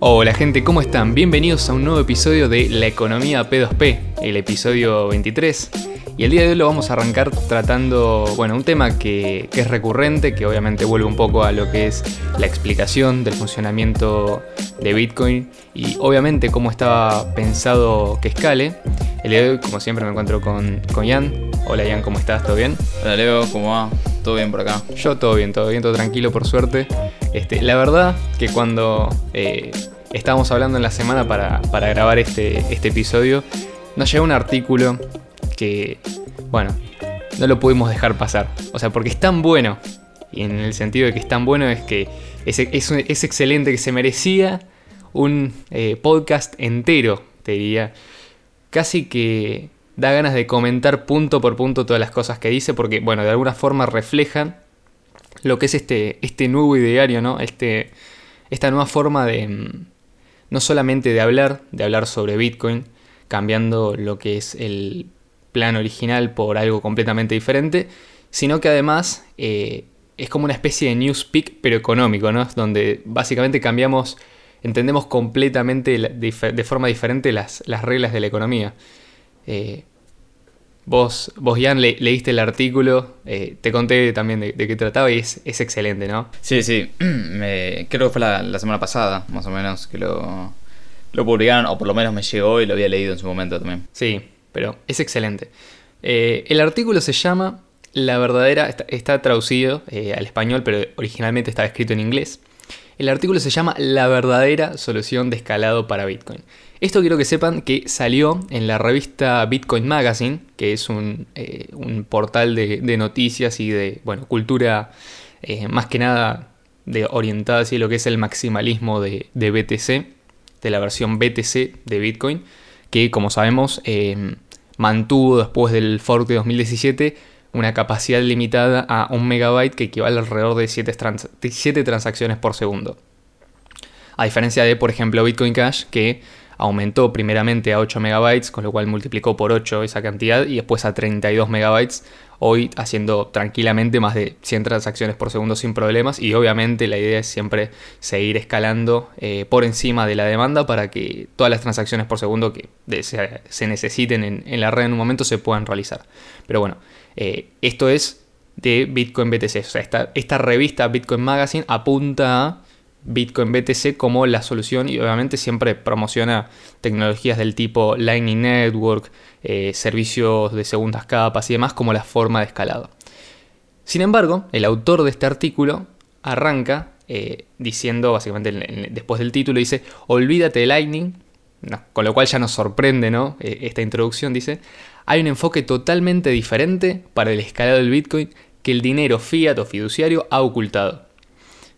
Hola gente, ¿cómo están? Bienvenidos a un nuevo episodio de La Economía P2P, el episodio 23. Y el día de hoy lo vamos a arrancar tratando, bueno, un tema que, es recurrente, que obviamente vuelve un poco a lo que es la explicación del funcionamiento de Bitcoin y obviamente cómo estaba pensado que escale. El día de hoy, como siempre, me encuentro con, con Ian. Hola Ian, ¿cómo estás? ¿Todo bien? Hola Leo, ¿cómo va? ¿Todo bien por acá? Yo todo bien, todo bien, todo tranquilo, por suerte. Este, la verdad que cuando eh, estábamos hablando en la semana para, grabar este, este episodio, nos llegó un artículo que, bueno, no lo pudimos dejar pasar. O sea, porque es tan bueno, y en el sentido de que es tan bueno es que es, es, excelente, que se merecía un eh, podcast entero, te diría. Casi que da ganas de comentar punto por punto todas las cosas que dice, porque, bueno, de alguna forma reflejan lo que es este, este nuevo ideario, ¿no? Este, esta nueva forma de, mm, no solamente de hablar, de hablar sobre Bitcoin, cambiando lo que es el plan original por algo completamente diferente, sino que además eh, es como una especie de newspeak pero económico, ¿no? Donde básicamente cambiamos, entendemos completamente de, forma diferente las, las, reglas de la economía. Eh, Vos, vos Jan, leíste el artículo, eh, te conté también de, qué trataba y es, excelente, ¿no? Sí, sí, me, creo que fue la, semana pasada, más o menos, que lo, lo publicaron, o por lo menos me llegó y lo había leído en su momento también. Sí, pero es excelente. Eh, el artículo se llama La verdadera, está, traducido eh, al español, pero originalmente estaba escrito en inglés. El artículo se llama La verdadera solución de escalado para Bitcoin. Esto quiero que sepan que salió en la revista Bitcoin Magazine, que es un, eh, portal de, noticias y de bueno, cultura eh, más que nada de orientada hacia lo que es el maximalismo de, BTC, de la versión BTC de Bitcoin, que como sabemos eh, mantuvo después del fork de 2017 una capacidad limitada a un megabyte que equivale alrededor de 7, transacciones por segundo. A diferencia de, por ejemplo, Bitcoin Cash, que aumentó primeramente a 8 megabytes, con lo cual multiplicó por 8 esa cantidad, y después a 32 megabytes, hoy haciendo tranquilamente más de 100 transacciones por segundo sin problemas, y obviamente la idea es siempre seguir escalando eh, por encima de la demanda para que todas las transacciones por segundo que se, necesiten en, la red en un momento se puedan realizar. Pero bueno, eh, esto es de Bitcoin BTC. O sea, esta, esta revista Bitcoin Magazine apunta a Bitcoin BTC como la solución y obviamente siempre promociona tecnologías del tipo Lightning Network, eh, servicios de segundas capas y demás como la forma de escalado. Sin embargo, el autor de este artículo arranca eh, diciendo, básicamente después del título, dice, olvídate de Lightning, con lo cual ya nos sorprende ¿no? esta introducción, dice, hay un enfoque totalmente diferente para el escalado del Bitcoin que el dinero fiat o fiduciario ha ocultado.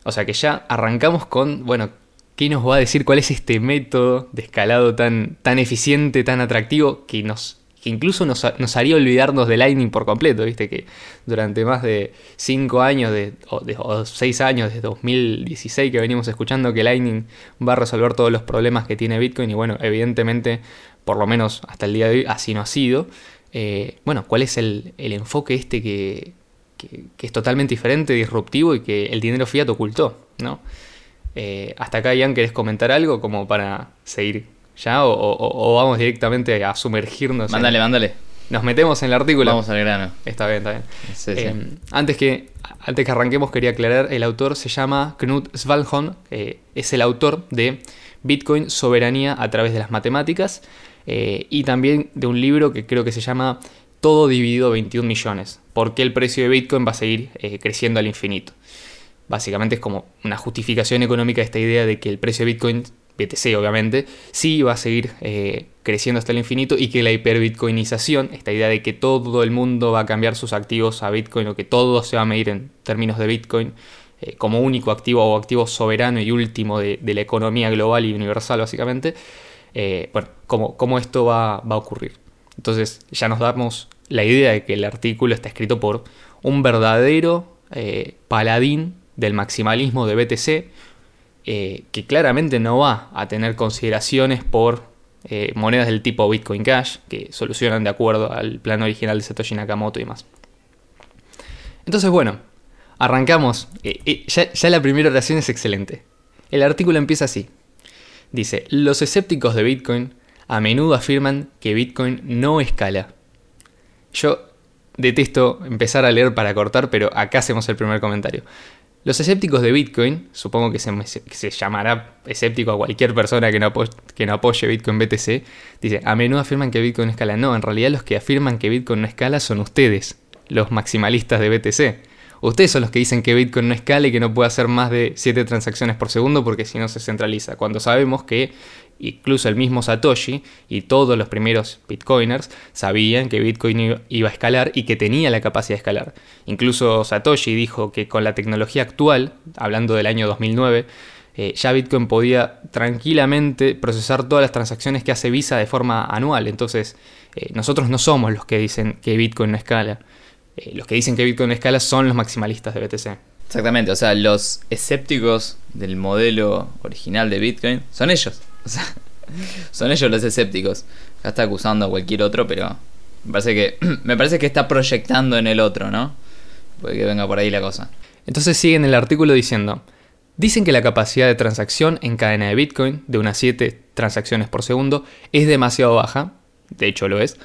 O sea que ya arrancamos con, bueno, ¿qué nos va a decir cuál es este método de escalado tan, tan eficiente, tan atractivo, que nos que incluso nos, haría olvidarnos de Lightning por completo, viste que durante más de 5 años de, o, 6 años, desde 2016 que venimos escuchando que Lightning va a resolver todos los problemas que tiene Bitcoin y bueno, evidentemente por lo menos hasta el día de hoy, así no ha sido. Eh, bueno, ¿cuál es el, enfoque este que, es totalmente diferente, disruptivo y que el dinero fiat ocultó? ¿no? Eh, hasta acá, Ian, ¿querés comentar algo como para seguir ya o, vamos directamente a sumergirnos? Mándale, mándale. Nos metemos en el artículo. Vamos al grano. Está bien, está bien. Eh, antes, que, antes que arranquemos, quería aclarar: el autor se llama Knut Svalholm, es el autor de Bitcoin, Soberanía a través de las Matemáticas. Eh, y también de un libro que creo que se llama Todo dividido 21 millones, por qué el precio de Bitcoin va a seguir eh, creciendo al infinito. Básicamente es como una justificación económica de esta idea de que el precio de Bitcoin, BTC obviamente, sí va a seguir eh, creciendo hasta el infinito y que la hiperbitcoinización, esta idea de que todo el mundo va a cambiar sus activos a Bitcoin o que todo se va a medir en términos de Bitcoin, como único activo o activo soberano y último de, la economía global y universal básicamente, eh, bueno, cómo, esto va, a ocurrir. Entonces ya nos damos la idea de que el artículo está escrito por un verdadero eh, paladín del maximalismo de BTC, eh, que claramente no va a tener consideraciones por monedas del tipo Bitcoin Cash, que solucionan de acuerdo al plan original de Satoshi Nakamoto y demás. Entonces, bueno, arrancamos. ya la primera oración es excelente. El artículo empieza así. Dice, los escépticos de Bitcoin a menudo afirman que Bitcoin no escala. Yo detesto empezar a leer para cortar, pero acá hacemos el primer comentario. Los escépticos de Bitcoin, supongo que se, llamará escéptico a cualquier persona que no, apoye Bitcoin BTC, dice, a menudo afirman que Bitcoin no escala. No, en realidad los que afirman que Bitcoin no escala son ustedes, los maximalistas de BTC. Ustedes son los que dicen que Bitcoin no escala y que no puede hacer más de 7 transacciones por segundo porque si no se centraliza. Cuando sabemos que incluso el mismo Satoshi y todos los primeros Bitcoiners sabían que Bitcoin iba a escalar y que tenía la capacidad de escalar. Incluso Satoshi dijo que con la tecnología actual, hablando del año 2009, eh, ya Bitcoin podía tranquilamente procesar todas las transacciones que hace Visa de forma anual. Entonces, eh, nosotros no somos los que dicen que Bitcoin no escala. Eh, los que dicen que Bitcoin escala son los maximalistas de BTC. Exactamente, o sea, los escépticos del modelo original de Bitcoin son ellos. Son ellos los escépticos. Acá está acusando a cualquier otro, pero me parece que, me parece que está proyectando en el otro, ¿no? Puede que venga por ahí la cosa. Entonces sigue en el artículo diciendo, dicen que la capacidad de transacción en cadena de Bitcoin, de unas 7 transacciones por segundo, es demasiado baja, de hecho lo es,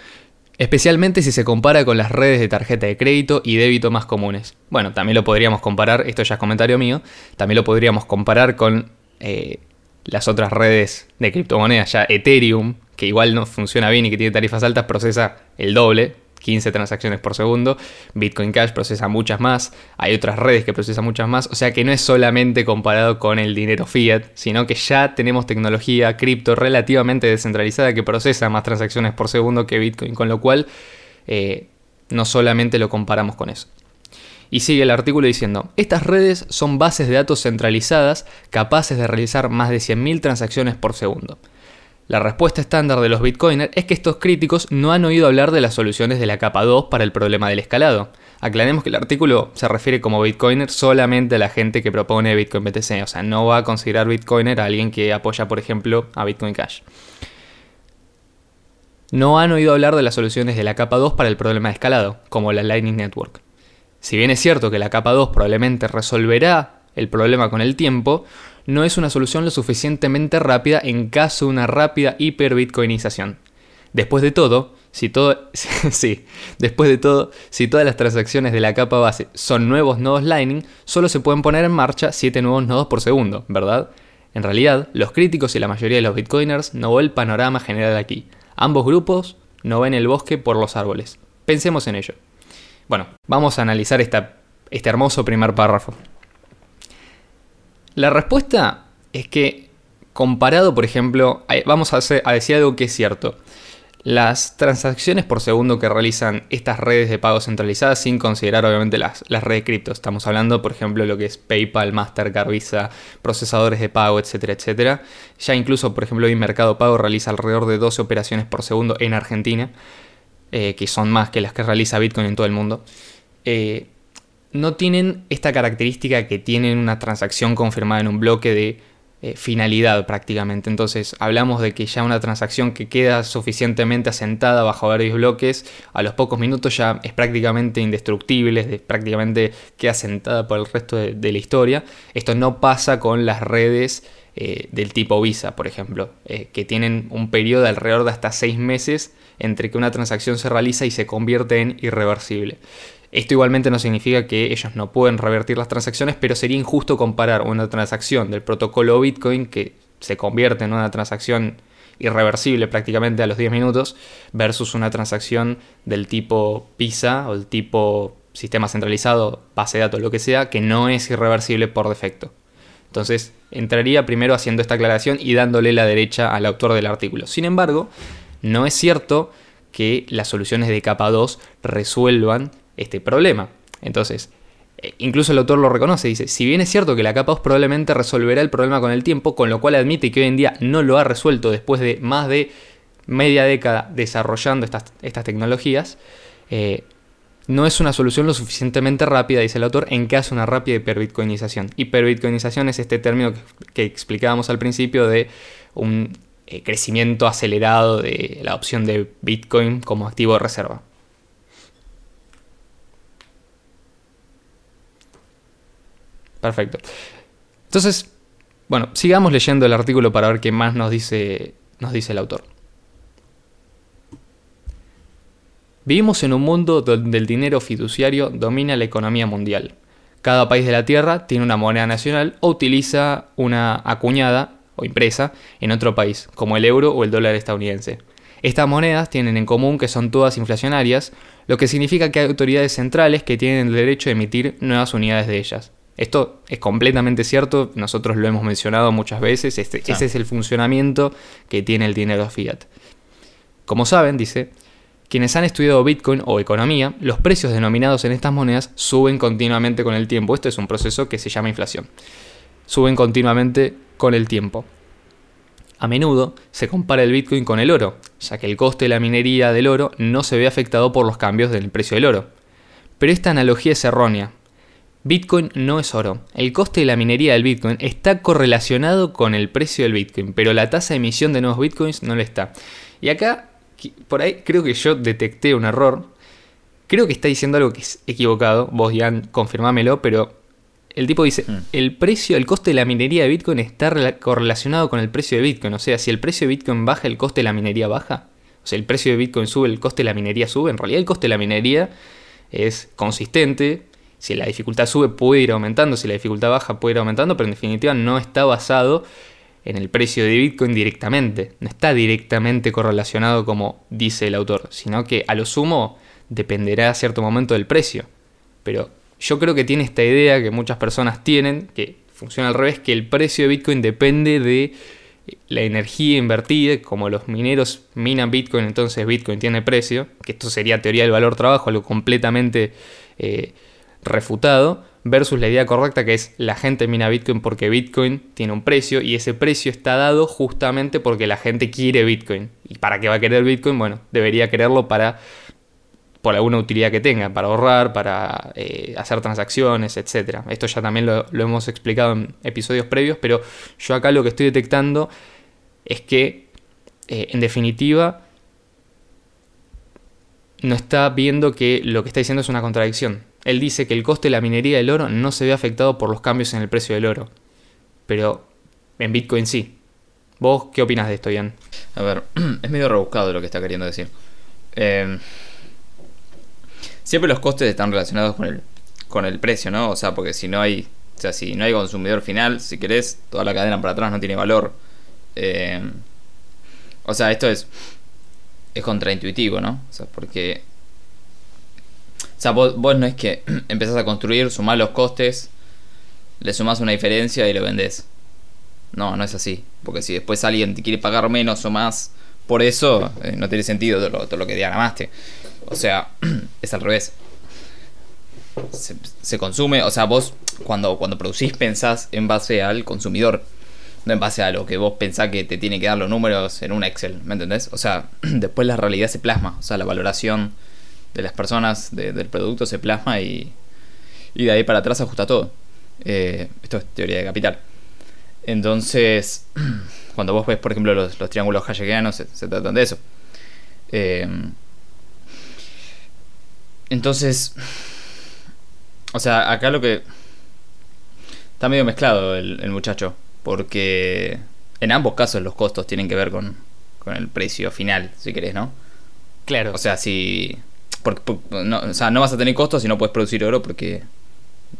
especialmente si se compara con las redes de tarjeta de crédito y débito más comunes. Bueno, también lo podríamos comparar, esto ya es comentario mío, también lo podríamos comparar con eh, las otras redes de criptomonedas, ya Ethereum, que igual no funciona bien y que tiene tarifas altas, procesa el doble, 15 transacciones por segundo. Bitcoin Cash procesa muchas más. Hay otras redes que procesan muchas más. O sea que no es solamente comparado con el dinero fiat, sino que ya tenemos tecnología cripto relativamente descentralizada que procesa más transacciones por segundo que Bitcoin. Con lo cual, eh, no solamente lo comparamos con eso. Y sigue el artículo diciendo, estas redes son bases de datos centralizadas capaces de realizar más de 100.000 transacciones por segundo. La respuesta estándar de los bitcoiners es que estos críticos no han oído hablar de las soluciones de la capa 2 para el problema del escalado. Aclaremos que el artículo se refiere como bitcoiner solamente a la gente que propone Bitcoin BTC, o sea, no va a considerar bitcoiner a alguien que apoya, por ejemplo, a Bitcoin Cash. No han oído hablar de las soluciones de la capa 2 para el problema de escalado, como la Lightning Network. Si bien es cierto que la capa 2 probablemente resolverá el problema con el tiempo, no es una solución lo suficientemente rápida en caso de una rápida hiperbitcoinización. Después de todo, si todo, sí, después de todo, si todas las transacciones de la capa base son nuevos nodos Lightning, solo se pueden poner en marcha 7 nuevos nodos por segundo, ¿verdad? En realidad, los críticos y la mayoría de los bitcoiners no ven el panorama general aquí. Ambos grupos no ven el bosque por los árboles. Pensemos en ello. Bueno, vamos a analizar esta, este hermoso primer párrafo. La respuesta es que, comparado, por ejemplo, vamos a, decir algo que es cierto. Las transacciones por segundo que realizan estas redes de pago centralizadas, sin considerar obviamente las, las redes cripto, estamos hablando, por ejemplo, lo que es PayPal, Mastercard, Visa, procesadores de pago, etcétera, etcétera. Ya incluso, por ejemplo, hoy Mercado Pago realiza alrededor de 12 operaciones por segundo en Argentina, eh, que son más que las que realiza Bitcoin en todo el mundo. Eh, no tienen esta característica que tienen una transacción confirmada en un bloque de eh, finalidad prácticamente. Entonces hablamos de que ya una transacción que queda suficientemente asentada bajo varios bloques, a los pocos minutos ya es prácticamente indestructible, prácticamente queda asentada por el resto de, la historia. Esto no pasa con las redes del tipo Visa, por ejemplo, que tienen un periodo de alrededor de hasta seis meses entre que una transacción se realiza y se convierte en irreversible. Esto igualmente no significa que ellos no pueden revertir las transacciones, pero sería injusto comparar una transacción del protocolo Bitcoin que se convierte en una transacción irreversible prácticamente a los 10 minutos versus una transacción del tipo PISA o del tipo sistema centralizado, base de datos, lo que sea, que no es irreversible por defecto. Entonces, entraría primero haciendo esta aclaración y dándole la derecha al autor del artículo. Sin embargo, no es cierto que las soluciones de capa 2 resuelvan este problema. Entonces, eh, incluso el autor lo reconoce, dice, si bien es cierto que la capa 2 probablemente resolverá el problema con el tiempo, con lo cual admite que hoy en día no lo ha resuelto después de más de media década desarrollando estas, estas tecnologías, eh, no es una solución lo suficientemente rápida, dice el autor, en caso de una rápida hiperbitcoinización. Hiperbitcoinización es este término que, explicábamos al principio de un eh, crecimiento acelerado de la opción de Bitcoin como activo de reserva. Perfecto. Entonces, Bueno, sigamos leyendo el artículo para ver qué más nos dice, nos dice el autor. Vivimos en un mundo donde el dinero fiduciario domina la economía mundial. Cada país de la Tierra tiene una moneda nacional o utiliza una acuñada o impresa en otro país, como el euro o el dólar estadounidense. Estas monedas tienen en común que son todas inflacionarias, lo que significa que hay autoridades centrales que tienen el derecho de emitir nuevas unidades de ellas. Esto es completamente cierto, nosotros lo hemos mencionado muchas veces, este, ese es el funcionamiento que tiene el dinero fiat. Como saben, dice, quienes han estudiado Bitcoin o economía, los precios denominados en estas monedas suben continuamente con el tiempo. Esto es un proceso que se llama inflación. Suben continuamente con el tiempo. A menudo se compara el Bitcoin con el oro, ya que el coste de la minería del oro no se ve afectado por los cambios del precio del oro. Pero esta analogía es errónea. Bitcoin no es oro. El coste de la minería del Bitcoin está correlacionado con el precio del Bitcoin, pero la tasa de emisión de nuevos Bitcoins no lo está. Y acá por ahí creo que yo detecté un error. Creo que está diciendo algo que es equivocado. Vos, Ian, confirmámelo, pero el tipo dice, hmm. el precio, el coste de la minería de Bitcoin está correlacionado con el precio de Bitcoin. O sea, si el precio de Bitcoin baja, el coste de la minería baja. O sea, el precio de Bitcoin sube, el coste de la minería sube. En realidad el coste de la minería es consistente. Si la dificultad sube puede ir aumentando, si la dificultad baja puede ir aumentando, pero en definitiva no está basado en el precio de Bitcoin directamente. No está directamente correlacionado como dice el autor, sino que a lo sumo dependerá a cierto momento del precio. Pero yo creo que tiene esta idea que muchas personas tienen, que funciona al revés, que el precio de Bitcoin depende de la energía invertida, como los mineros minan Bitcoin, entonces Bitcoin tiene precio, que esto sería teoría del valor trabajo, algo completamente eh, refutado versus la idea correcta que es la gente mina Bitcoin porque Bitcoin tiene un precio y ese precio está dado justamente porque la gente quiere Bitcoin. ¿Y para qué va a querer Bitcoin? Bueno, debería quererlo para por alguna utilidad que tenga, para ahorrar, para eh, hacer transacciones, etc. Esto ya también lo, hemos explicado en episodios previos, pero yo acá lo que estoy detectando es que, eh, en definitiva, no está viendo que lo que está diciendo es una contradicción. Él dice que el coste de la minería del oro no se ve afectado por los cambios en el precio del oro. Pero en Bitcoin sí. ¿Vos qué opinas de esto, Ian? A ver, es medio rebuscado lo que está queriendo decir. Em, siempre los costes están relacionados con el, con el precio, ¿no? O sea, porque si no hay. O sea, si no hay consumidor final, si querés, toda la cadena para atrás no tiene valor. Em, o sea, esto es. Es contraintuitivo, ¿no? O sea, porque o sea, vos, no es que empezás a construir, sumás los costes, le sumás una diferencia y lo vendés. No, no es así. Porque si después alguien te quiere pagar menos o más por eso, eh, no tiene sentido todo lo, que ya ganaste. O sea, es al revés. Se, consume, o sea, vos cuando, cuando producís pensás en base al consumidor, no en base a lo que vos pensás que te tiene que dar los números en un Excel, ¿me entendés? O sea, después la realidad se plasma, o sea, la valoración de las personas del producto se plasma y, y de ahí para atrás ajusta todo. Eh, esto es teoría de capital. Entonces, cuando vos ves, por ejemplo, los, triángulos hayekianos, se, tratan de eso. Eh, entonces, o sea, acá lo que... Está medio mezclado el, el, muchacho, porque en ambos casos los costos tienen que ver con, con el precio final, si querés, ¿no? Claro. O sea, si porque, no, o sea, no vas a tener costos si no puedes producir oro porque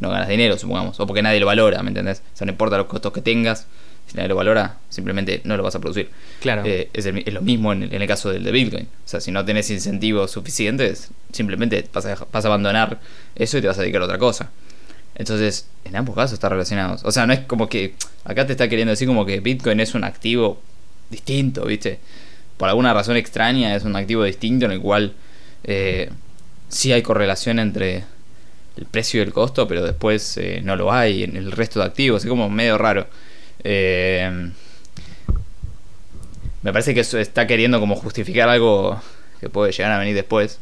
no ganas dinero, supongamos. O porque nadie lo valora, ¿me entendés? O sea, no importa los costos que tengas, si nadie lo valora, simplemente no lo vas a producir. Claro. Eh, es, lo mismo en el, caso del de Bitcoin. O sea, si no tenés incentivos suficientes, simplemente vas a, vas a abandonar eso y te vas a dedicar a otra cosa. Entonces, en ambos casos está relacionados. O sea, no es como que acá te está queriendo decir como que Bitcoin es un activo distinto, ¿viste? Por alguna razón extraña es un activo distinto en el cual eh, sí hay correlación entre el precio y el costo, pero después eh, no lo hay en el resto de activos. Es como medio raro. Eh, me parece que está queriendo como justificar algo que puede llegar a venir después.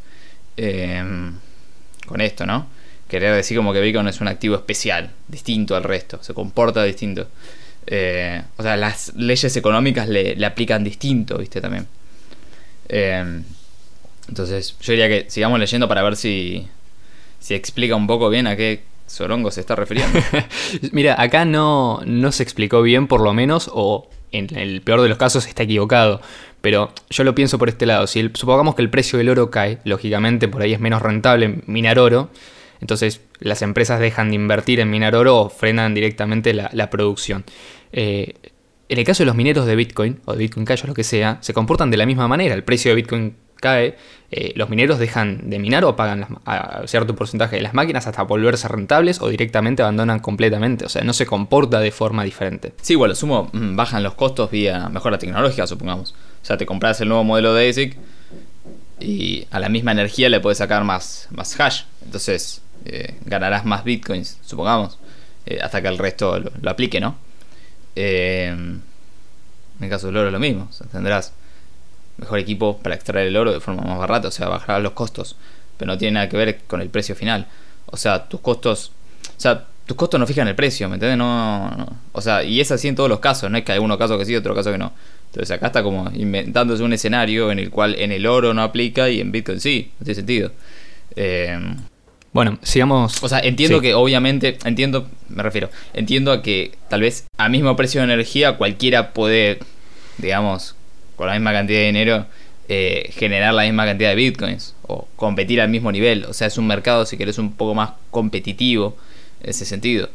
con esto, ¿no? Querer decir como que Bitcoin es un activo especial, distinto al resto, se comporta distinto. o sea, las leyes económicas le, le aplican distinto, ¿viste? También. Entonces, yo diría que sigamos leyendo para ver si, si explica un poco bien a qué, Sorongo se está refiriendo. Mira, acá no, no se explicó bien, por lo menos, o en el peor de los casos está equivocado. Pero yo lo pienso por este lado. Si supongamos que el precio del oro cae, lógicamente por ahí es menos rentable minar oro. Entonces las empresas dejan de invertir en minar oro o frenan directamente la, producción. Eh, en el caso de los mineros de Bitcoin, o de Bitcoin Cash o lo que sea, se comportan de la misma manera. El precio de Bitcoin cae, eh, los mineros dejan de minar o pagan a cierto porcentaje de las máquinas hasta volverse rentables o directamente abandonan completamente. O sea, no se comporta de forma diferente. Sí, bueno, sumo, mm, bajan los costos vía mejora tecnológica, supongamos. O sea, te compras el nuevo modelo de ASIC y a la misma energía le puedes sacar más, más hash. Entonces, eh, ganarás más bitcoins, supongamos, eh, hasta que el resto lo, aplique, ¿no? en el caso del oro lo mismo, tendrás mejor equipo para extraer el oro de forma más barata, o sea, bajará los costos, pero no tiene nada que ver con el precio final. O sea, tus costos, o sea, tus costos no fijan el precio, ¿me entiendes? No, o sea, y es así en todos los casos, no es que hay uno caso que sí, otro caso que no. Entonces acá está como inventándose un escenario en el cual en el oro no aplica y en Bitcoin sí, no tiene sentido. Eh, bueno, sigamos. O sea, entiendo que obviamente, entiendo, me refiero, entiendo a que tal vez a mismo precio de energía cualquiera puede, digamos, con la misma cantidad de dinero, eh, generar la misma cantidad de bitcoins o competir al mismo nivel. O sea, es un mercado, si querés, un poco más competitivo en ese sentido,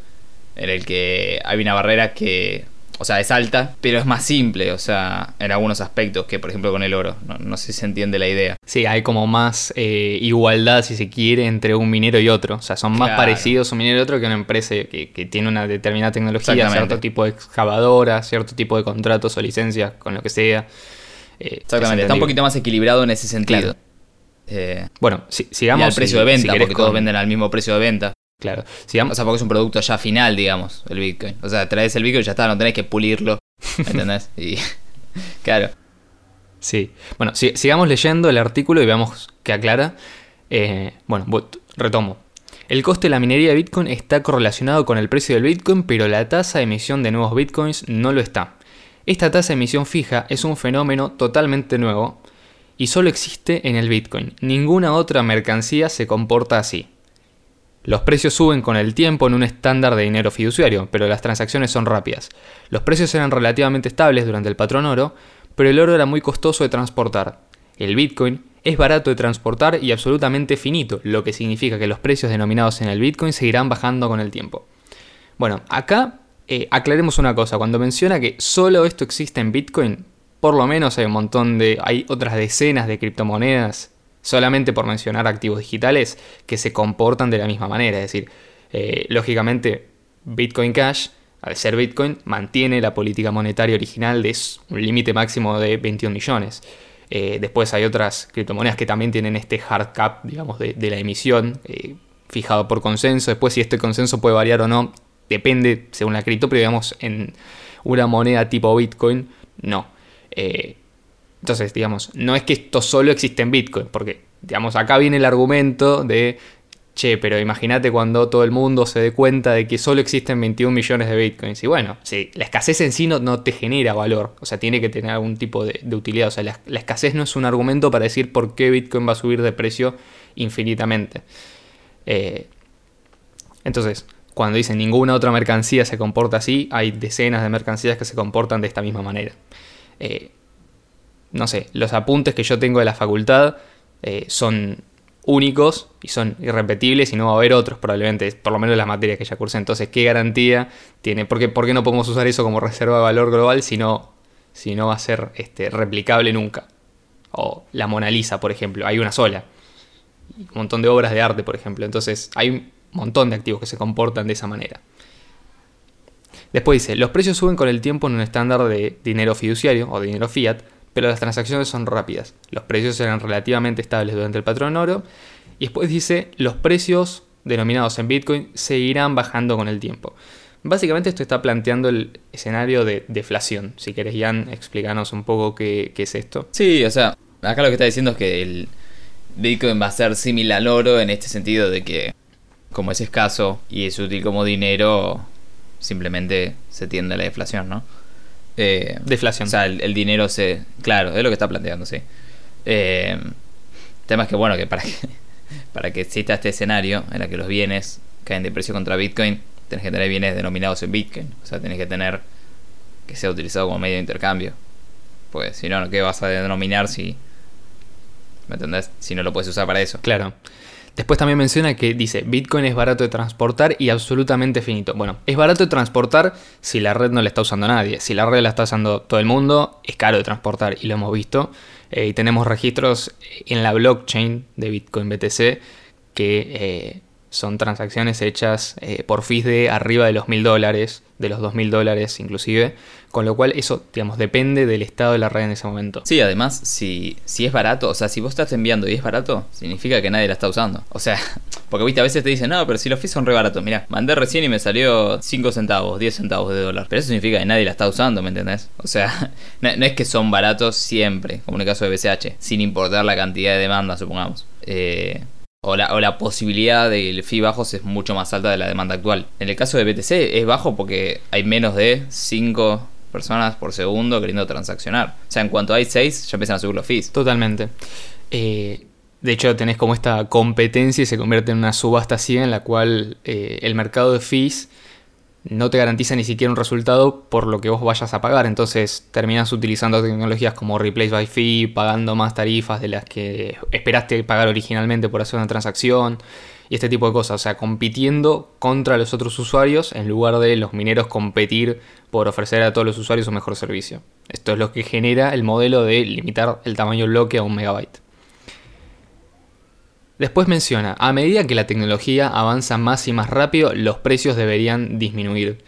en el que hay una barrera que, o sea, es alta, pero es más simple, o sea, en algunos aspectos que, por ejemplo, con el oro. No, sé si se entiende la idea. Sí, hay como más eh, igualdad, si se quiere, entre un minero y otro. O sea, son más parecidos un minero y otro que una empresa que, que tiene una determinada tecnología, cierto tipo de excavadora, cierto tipo de contratos o licencias, con lo que sea. Eh, Exactamente, está un poquito más equilibrado en ese sentido. Eh, bueno, si, sigamos. Y al precio de venta, porque todos venden al mismo precio de venta. Claro. Sigamos. O sea, porque es un producto ya final, digamos, el Bitcoin. O sea, traes el Bitcoin y ya está, no tenés que pulirlo. ¿Entendés? y. claro. Sí. Bueno, sigamos leyendo el artículo y veamos qué aclara. Eh, bueno, retomo. El coste de la minería de Bitcoin está correlacionado con el precio del Bitcoin, pero la tasa de emisión de nuevos Bitcoins no lo está. Esta tasa de emisión fija es un fenómeno totalmente nuevo y solo existe en el Bitcoin. Ninguna otra mercancía se comporta así. Los precios suben con el tiempo en un estándar de dinero fiduciario, pero las transacciones son rápidas. Los precios eran relativamente estables durante el patrón oro, pero el oro era muy costoso de transportar. El Bitcoin es barato de transportar y absolutamente finito, lo que significa que los precios denominados en el Bitcoin seguirán bajando con el tiempo. Bueno, acá eh, aclaremos una cosa, cuando menciona que solo esto existe en Bitcoin, por lo menos hay un montón de, hay otras decenas de criptomonedas, solamente por mencionar activos digitales, que se comportan de la misma manera. Es decir, eh, lógicamente Bitcoin Cash, al ser Bitcoin, mantiene la política monetaria original de un límite máximo de 21 millones. Eh, después hay otras criptomonedas que también tienen este hard cap, digamos, de, la emisión, fijado por consenso. Después si este consenso puede variar o no, depende según la cripto, pero digamos en una moneda tipo Bitcoin, no. Eh, entonces, digamos, no es que esto solo existe en Bitcoin, porque, digamos, acá viene el argumento de, che, pero imagínate cuando todo el mundo se dé cuenta de que solo existen 21 millones de Bitcoins. Y bueno, sí, la escasez en sí no, te genera valor, o sea, tiene que tener algún tipo de, utilidad. O sea, la, escasez no es un argumento para decir por qué Bitcoin va a subir de precio infinitamente. Eh, entonces, cuando dicen ninguna otra mercancía se comporta así, hay decenas de mercancías que se comportan de esta misma manera. Eh, no sé, los apuntes que yo tengo de la facultad eh, son únicos y son irrepetibles y no va a haber otros probablemente, por lo menos las materias que ya cursé. Entonces, ¿qué garantía tiene? ¿Por qué, no podemos usar eso como reserva de valor global si no, si no va a ser este, replicable nunca? O la Mona Lisa, por ejemplo, hay una sola. Un montón de obras de arte, por ejemplo. Entonces, hay montón de activos que se comportan de esa manera. Después dice, los precios suben con el tiempo en un estándar de dinero fiduciario o dinero fiat, pero las transacciones son rápidas. Los precios eran relativamente estables durante el patrón oro. Y después dice, los precios denominados en Bitcoin seguirán bajando con el tiempo. Básicamente esto está planteando el escenario de deflación. Si querés, Jan, explícanos un poco qué, qué es esto. Sí, o sea, acá lo que está diciendo es que el Bitcoin va a ser similar al oro en este sentido de que como es escaso y es útil como dinero, simplemente se tiende a la deflación, ¿no? Eh, deflación. O sea, el, dinero se... Claro, es lo que está planteando, sí. Eh, el tema es que, bueno, que para que, para que exista este escenario en el que los bienes caen de precio contra Bitcoin, tenés que tener bienes denominados en Bitcoin. O sea, tenés que tener que sea utilizado como medio de intercambio. Pues si no, ¿qué vas a denominar si... ¿Me entendés? Si no lo puedes usar para eso. Claro. Después también menciona que dice, Bitcoin es barato de transportar y absolutamente finito. Bueno, es barato de transportar si la red no la está usando nadie. Si la red la está usando todo el mundo, es caro de transportar y lo hemos visto. Eh, y tenemos registros en la blockchain de Bitcoin BTC que eh, son transacciones hechas eh, por fees de arriba de los mil dólares, de los dos mil dólares inclusive, con lo cual eso, digamos, depende del estado de la red en ese momento. Sí, además, si, si es barato, o sea, si vos estás enviando y es barato, significa que nadie la está usando. O sea, porque viste, a veces te dicen, no, pero si los fees son re baratos, mira, mandé recién y me salió 5 centavos, 10 centavos de dólar. Pero eso significa que nadie la está usando, ¿me entendés? O sea, no, no es que son baratos siempre, como en el caso de BCH, sin importar la cantidad de demanda, supongamos. Eh, o la, posibilidad de que el fee bajo es mucho más alta de la demanda actual. En el caso de BTC es bajo porque hay menos de 5 personas por segundo queriendo transaccionar. O sea, en cuanto hay 6 ya empiezan a subir los fees. Totalmente. Eh, de hecho, tenés como esta competencia y se convierte en una subasta así en la cual eh, el mercado de fees no te garantiza ni siquiera un resultado por lo que vos vayas a pagar. Entonces terminas utilizando tecnologías como Replace by Fee, pagando más tarifas de las que esperaste pagar originalmente por hacer una transacción y este tipo de cosas. O sea, compitiendo contra los otros usuarios en lugar de los mineros competir por ofrecer a todos los usuarios un mejor servicio. Esto es lo que genera el modelo de limitar el tamaño bloque a un megabyte. Después menciona, a medida que la tecnología avanza más y más rápido, los precios deberían disminuir.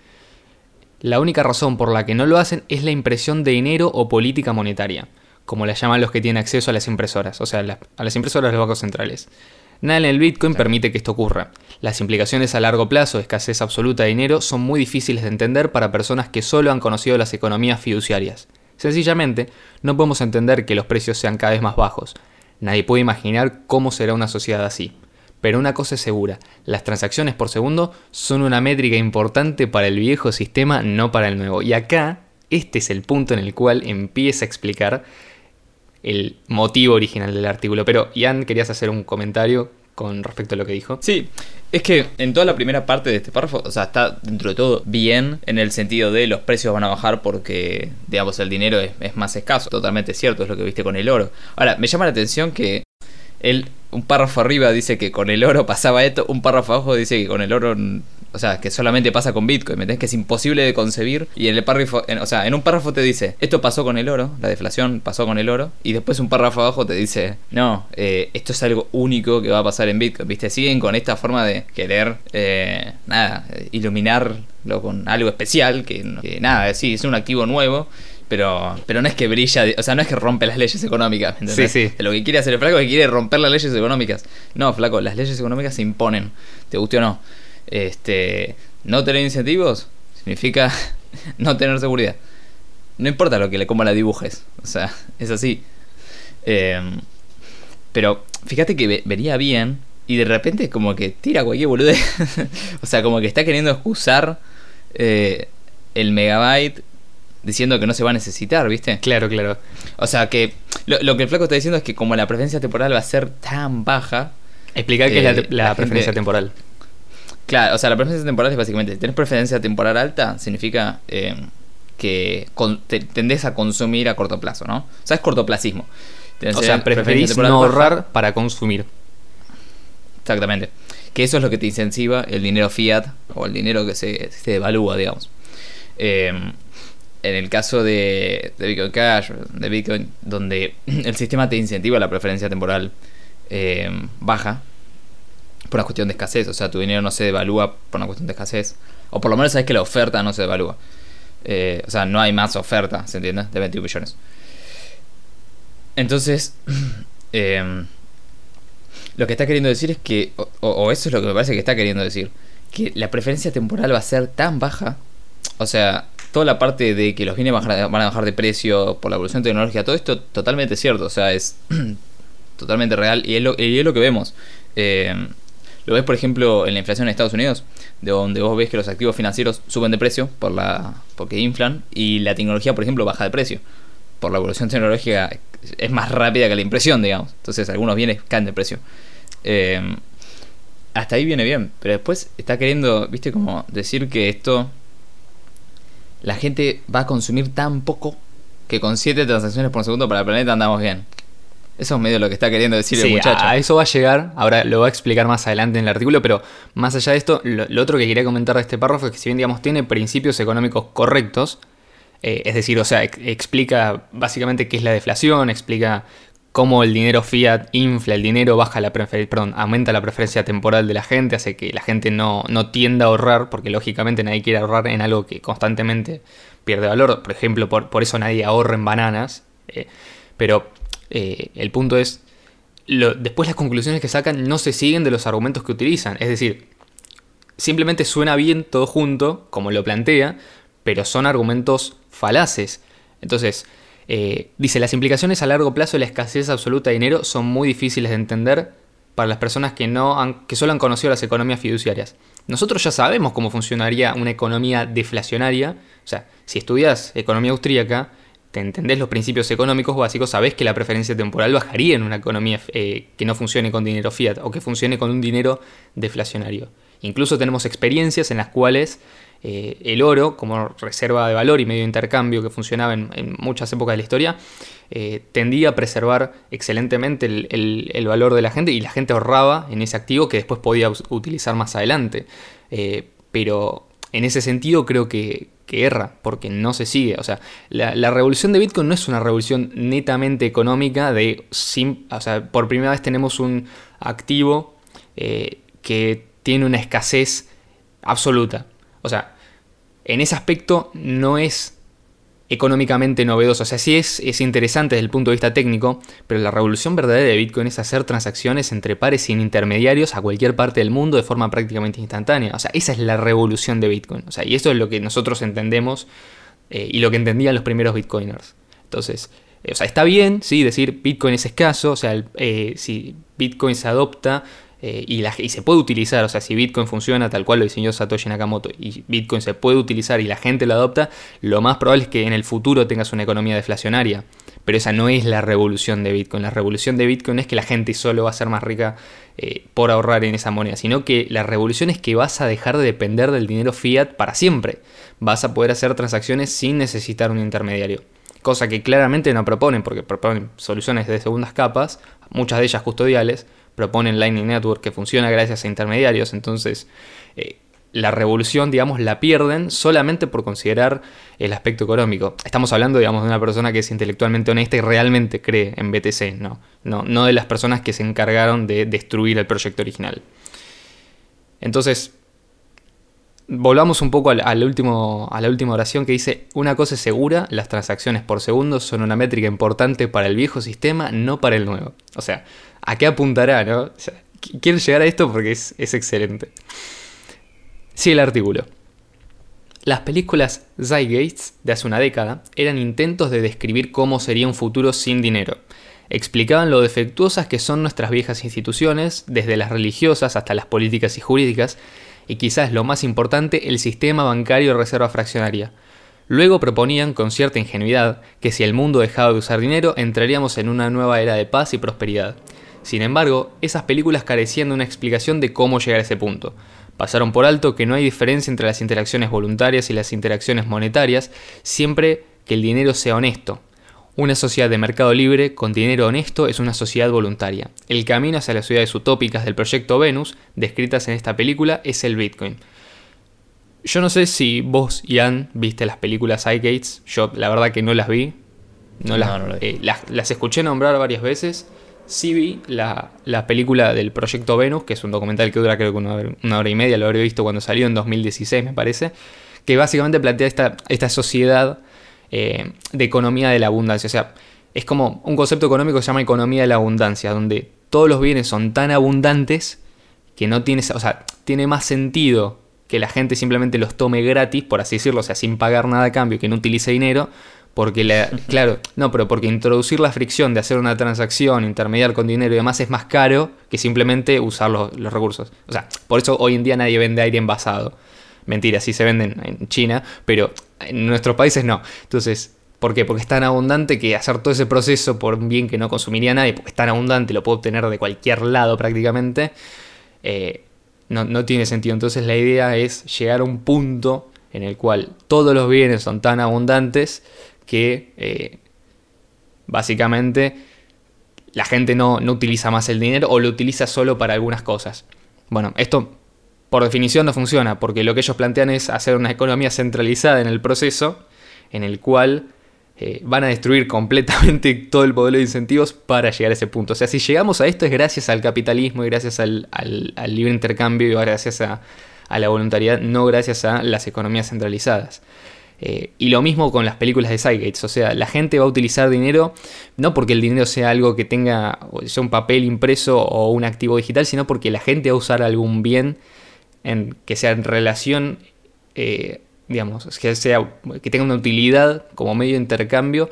La única razón por la que no lo hacen es la impresión de dinero o política monetaria, como la llaman los que tienen acceso a las impresoras, o sea, a las impresoras de los bancos centrales. Nada en el Bitcoin permite que esto ocurra. Las implicaciones a largo plazo de escasez absoluta de dinero son muy difíciles de entender para personas que solo han conocido las economías fiduciarias. Sencillamente, no podemos entender que los precios sean cada vez más bajos, Nadie puede imaginar cómo será una sociedad así. Pero una cosa es segura, las transacciones por segundo son una métrica importante para el viejo sistema, no para el nuevo. Y acá, este es el punto en el cual empieza a explicar el motivo original del artículo. Pero, Ian, querías hacer un comentario con respecto a lo que dijo. Sí, es que en toda la primera parte de este párrafo, o sea, está dentro de todo bien en el sentido de los precios van a bajar porque, digamos, el dinero es, más escaso. Totalmente cierto, es lo que viste con el oro. Ahora, me llama la atención que él, un párrafo arriba dice que con el oro pasaba esto, un párrafo abajo dice que con el oro o sea, que solamente pasa con Bitcoin, ¿me entiendes? Que es imposible de concebir. Y en el párrafo, o sea, en un párrafo te dice, esto pasó con el oro, la deflación pasó con el oro. Y después un párrafo abajo te dice, no, eh, esto es algo único que va a pasar en Bitcoin, ¿viste? Siguen con esta forma de querer, eh, nada, iluminarlo con algo especial, que, nada, sí, es un activo nuevo. Pero, pero no es que brilla, o sea, no es que rompe las leyes económicas. ¿me Sí, sí. Lo que quiere hacer el flaco es que quiere romper las leyes económicas. No, flaco, las leyes económicas se imponen, te guste o no. Este, no tener incentivos significa no tener seguridad. No importa lo que le coma la dibujes, o sea, es así. Em, pero fíjate que vería bien y de repente como que tira cualquier bolude. o sea, como que está queriendo excusar eh, el megabyte diciendo que no se va a necesitar, ¿viste? Claro, claro. O sea, que lo, que el flaco está diciendo es que como la preferencia temporal va a ser tan baja... Explicar qué es la, eh, preferencia temporal. Claro, o sea, la preferencia temporal es básicamente, si tenés preferencia temporal alta, significa eh, que tendés a consumir a corto plazo, ¿no? O sea, es cortoplacismo. o sea, preferís no ahorrar para consumir. Exactamente. Que eso es lo que te incentiva el dinero fiat o el dinero que se, se devalúa, digamos. Em, en el caso de, de, Bitcoin Cash, de Bitcoin, donde el sistema te incentiva la preferencia temporal em, baja, por una cuestión de escasez. O sea, tu dinero no se devalúa por una cuestión de escasez. O por lo menos sabes que la oferta no se devalúa. Eh, o sea, no hay más oferta, ¿se entiende? De 21 millones. Entonces, em, lo que está queriendo decir es que, o, eso es lo que me parece que está queriendo decir, que la preferencia temporal va a ser tan baja. O sea, toda la parte de que los bienes van a bajar de precio por la evolución tecnológica, todo esto totalmente cierto. O sea, es totalmente real y es lo, que vemos. Eh, lo ves, por ejemplo, en la inflación en Estados Unidos, de donde vos ves que los activos financieros suben de precio por la porque inflan y la tecnología, por ejemplo, baja de precio. Por la evolución tecnológica es más rápida que la impresión, digamos. Entonces algunos bienes caen de precio. Em, hasta ahí viene bien, pero después está queriendo, viste, como decir que esto la gente va a consumir tan poco que con 7 transacciones por segundo para el planeta andamos bien. Eso es medio lo que está queriendo decir el muchacho. A eso va a llegar, ahora lo va a explicar más adelante en el artículo, pero más allá de esto, lo, otro que quería comentar de este párrafo es que si bien digamos tiene principios económicos correctos, eh, es decir, o sea, explica básicamente qué es la deflación, explica cómo el dinero fiat infla el dinero, baja la perdón, aumenta la preferencia temporal de la gente, hace que la gente no, no tienda a ahorrar, porque lógicamente nadie quiere ahorrar en algo que constantemente pierde valor. Por ejemplo, por, por eso nadie ahorra en bananas. Eh, pero eh, el punto es, después las conclusiones que sacan no se siguen de los argumentos que utilizan. Es decir, simplemente suena bien todo junto, como lo plantea, pero son argumentos falaces. Entonces, eh, dice, las implicaciones a largo plazo de la escasez absoluta de dinero son muy difíciles de entender para las personas que, no han, que solo han conocido las economías fiduciarias. Nosotros ya sabemos cómo funcionaría una economía deflacionaria. O sea, si estudias economía austríaca, te entendés los principios económicos básicos, sabés que la preferencia temporal bajaría en una economía eh, que no funcione con dinero fiat o que funcione con un dinero deflacionario. Incluso tenemos experiencias en las cuales eh, el oro, como reserva de valor y medio de intercambio que funcionaba en, muchas épocas de la historia, eh, tendía a preservar excelentemente el, valor de la gente y la gente ahorraba en ese activo que después podía utilizar más adelante. Pero en ese sentido creo que, erra, porque no se sigue. O sea, la, revolución de Bitcoin no es una revolución netamente económica de... o sea, por primera vez tenemos un activo que tiene una escasez absoluta. O sea, en ese aspecto no es económicamente novedoso. O sea, sí es, es, interesante desde el punto de vista técnico, pero la revolución verdadera de Bitcoin es hacer transacciones entre pares sin intermediarios a cualquier parte del mundo de forma prácticamente instantánea. O sea, esa es la revolución de Bitcoin. O sea, y eso es lo que nosotros entendemos eh, y lo que entendían los primeros Bitcoiners. Entonces, eh, o sea, está bien, sí, decir Bitcoin es escaso, o sea, eh, si Bitcoin se adopta eh, y, y, se puede utilizar, o sea, si Bitcoin funciona tal cual lo diseñó Satoshi Nakamoto y Bitcoin se puede utilizar y la gente lo adopta, lo más probable es que en el futuro tengas una economía deflacionaria. Pero esa no es la revolución de Bitcoin. La revolución de Bitcoin es que la gente solo va a ser más rica eh, por ahorrar en esa moneda, sino que la revolución es que vas a dejar de depender del dinero fiat para siempre. Vas a poder hacer transacciones sin necesitar un intermediario. Cosa que claramente no proponen, porque proponen soluciones de segundas capas, muchas de ellas custodiales, proponen Lightning Network que funciona gracias a intermediarios. Entonces, eh, la revolución, digamos, la pierden solamente por considerar el aspecto económico. Estamos hablando, digamos, de una persona que es intelectualmente honesta y realmente cree en BTC, no, no, no de las personas que se encargaron de destruir el proyecto original. Entonces, volvamos un poco a la última oración que dice, una cosa es segura, las transacciones por segundo son una métrica importante para el viejo sistema, no para el nuevo. O sea, ¿a qué apuntará? No? quiero llegar a esto porque es, es excelente. Sigue el artículo. Las películas Zeitgeist de hace una década eran intentos de describir cómo sería un futuro sin dinero. Explicaban lo defectuosas que son nuestras viejas instituciones, desde las religiosas hasta las políticas y jurídicas, y quizás lo más importante, el sistema bancario de reserva fraccionaria. Luego proponían con cierta ingenuidad que si el mundo dejaba de usar dinero entraríamos en una nueva era de paz y prosperidad. Sin embargo, esas películas carecían de una explicación de cómo llegar a ese punto. Pasaron por alto que no hay diferencia entre las interacciones voluntarias y las interacciones monetarias siempre que el dinero sea honesto, una sociedad de mercado libre con dinero honesto es una sociedad voluntaria. El camino hacia las ciudades utópicas del proyecto Venus, descritas en esta película, es el Bitcoin. Yo no sé si vos, Ian, viste las películas iGates. Yo la verdad que no las vi. No, eh, las, las, escuché nombrar varias veces. Sí vi la, película del Proyecto Venus, que es un documental que dura creo que una, hora y media, lo habré visto cuando salió en 2016 me parece, que básicamente plantea esta, esta sociedad eh, de economía de la abundancia. O sea, es como un concepto económico que se llama economía de la abundancia, donde todos los bienes son tan abundantes que no tiene, o sea, tiene más sentido que la gente simplemente los tome gratis, por así decirlo, o sea, sin pagar nada a cambio, que no utilice dinero, porque, la, claro, no, pero porque introducir la fricción de hacer una transacción, intermediar con dinero y demás es más caro que simplemente usar los, los recursos. O sea, por eso hoy en día nadie vende aire envasado. Mentira, sí se venden en China, pero en nuestros países no. Entonces, ¿por qué? Porque es tan abundante que hacer todo ese proceso por un bien que no consumiría nadie, porque es tan abundante, lo puedo obtener de cualquier lado prácticamente, eh, no, no tiene sentido. Entonces la idea es llegar a un punto en el cual todos los bienes son tan abundantes que eh, básicamente la gente no, no utiliza más el dinero o lo utiliza solo para algunas cosas. Bueno, esto por definición no funciona, porque lo que ellos plantean es hacer una economía centralizada en el proceso, en el cual eh, van a destruir completamente todo el modelo de incentivos para llegar a ese punto. O sea, si llegamos a esto es gracias al capitalismo y gracias al, libre intercambio y gracias a, a, la voluntariedad, no gracias a las economías centralizadas. Eh, y lo mismo con las películas de Cygates, o sea, la gente va a utilizar dinero no porque el dinero sea algo que tenga, sea un papel impreso o un activo digital, sino porque la gente va a usar algún bien en, que sea en relación, eh, digamos, que, sea, que tenga una utilidad como medio de intercambio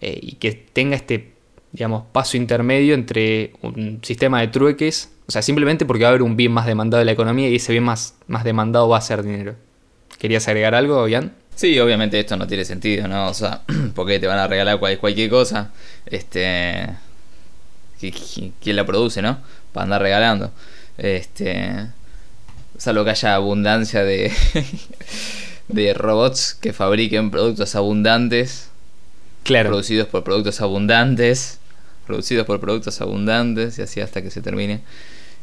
eh, y que tenga este, digamos, paso intermedio entre un sistema de trueques, o sea, simplemente porque va a haber un bien más demandado de la economía y ese bien más, más demandado va a ser dinero. ¿Querías agregar algo, Jan? Sí, obviamente esto no tiene sentido, ¿no? O sea, porque te van a regalar cualquier cosa. Este. ¿Quién la produce, no? Para andar regalando. Este. Salvo que haya abundancia de. de robots que fabriquen productos abundantes. Claro. Producidos por productos abundantes. Producidos por productos abundantes. Y así hasta que se termine.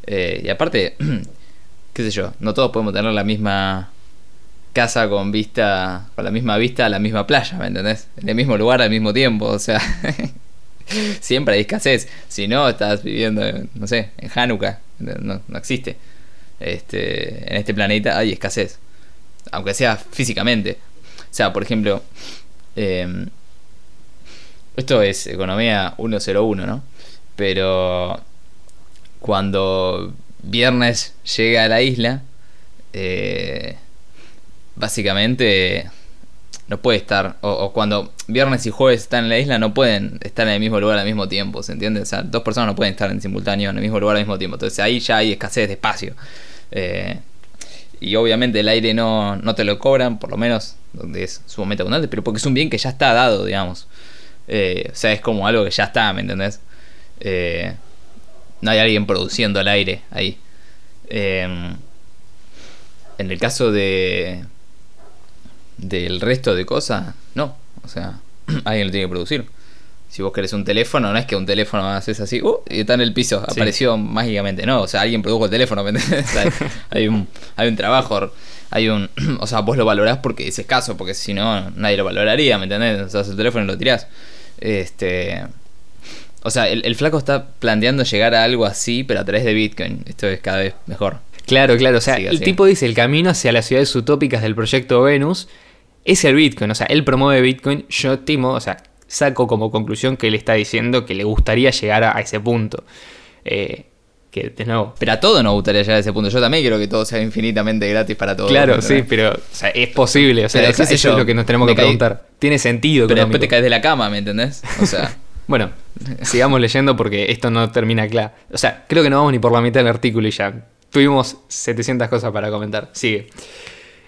Eh, y aparte, qué sé yo, no todos podemos tener la misma casa con vista, con la misma vista a la misma playa, ¿me entendés? En el mismo lugar al mismo tiempo, o sea, siempre hay escasez. Si no, estás viviendo, no sé, en Hanukkah, no, no existe. Este, en este planeta hay escasez, aunque sea físicamente. O sea, por ejemplo, em, esto es economía 101, ¿no? Pero cuando viernes llega a la isla, eh, básicamente no puede estar, o, cuando viernes y jueves están en la isla, no pueden estar en el mismo lugar al mismo tiempo, ¿se entiende? O sea, dos personas no pueden estar en simultáneo en el mismo lugar al mismo tiempo. Entonces ahí ya hay escasez de espacio. Eh, y obviamente el aire no, no te lo cobran, por lo menos donde es sumamente abundante, pero porque es un bien que ya está dado, digamos. Eh, o sea, es como algo que ya está, ¿me entendés? Eh, no hay alguien produciendo el aire ahí. en el caso de del resto de cosas, no. O sea, alguien lo tiene que producir. Si vos querés un teléfono, no es que un teléfono haces así, uh, y está en el piso, apareció mágicamente. No, o sea, alguien produjo el teléfono, ¿me hay, un, hay un trabajo, hay un. O sea, vos lo valorás porque es escaso, porque si no, nadie lo valoraría, ¿me entendés? O sea, el teléfono y lo tirás. Este. O sea, el, el, flaco está planteando llegar a algo así, pero a través de Bitcoin. Esto es cada vez mejor. Claro, claro. O sea, el tipo dice el camino hacia las ciudades utópicas del proyecto Venus es el Bitcoin. O sea, él promueve Bitcoin. Yo estimo, o sea, saco como conclusión que él está diciendo que le gustaría llegar a, ese punto. Eh, que de nuevo. Pero a todo nos gustaría llegar a ese punto. Yo también quiero que todo sea infinitamente gratis para todos. Claro, sí, pero es posible. O sea, eso, es lo que nos tenemos que preguntar. Tiene sentido. Pero después te caes de la cama, ¿me entendés? O sea. bueno, sigamos leyendo porque esto no termina claro. O sea, creo que no vamos ni por la mitad del artículo y ya. Tuvimos 700 cosas para comentar. Sigue.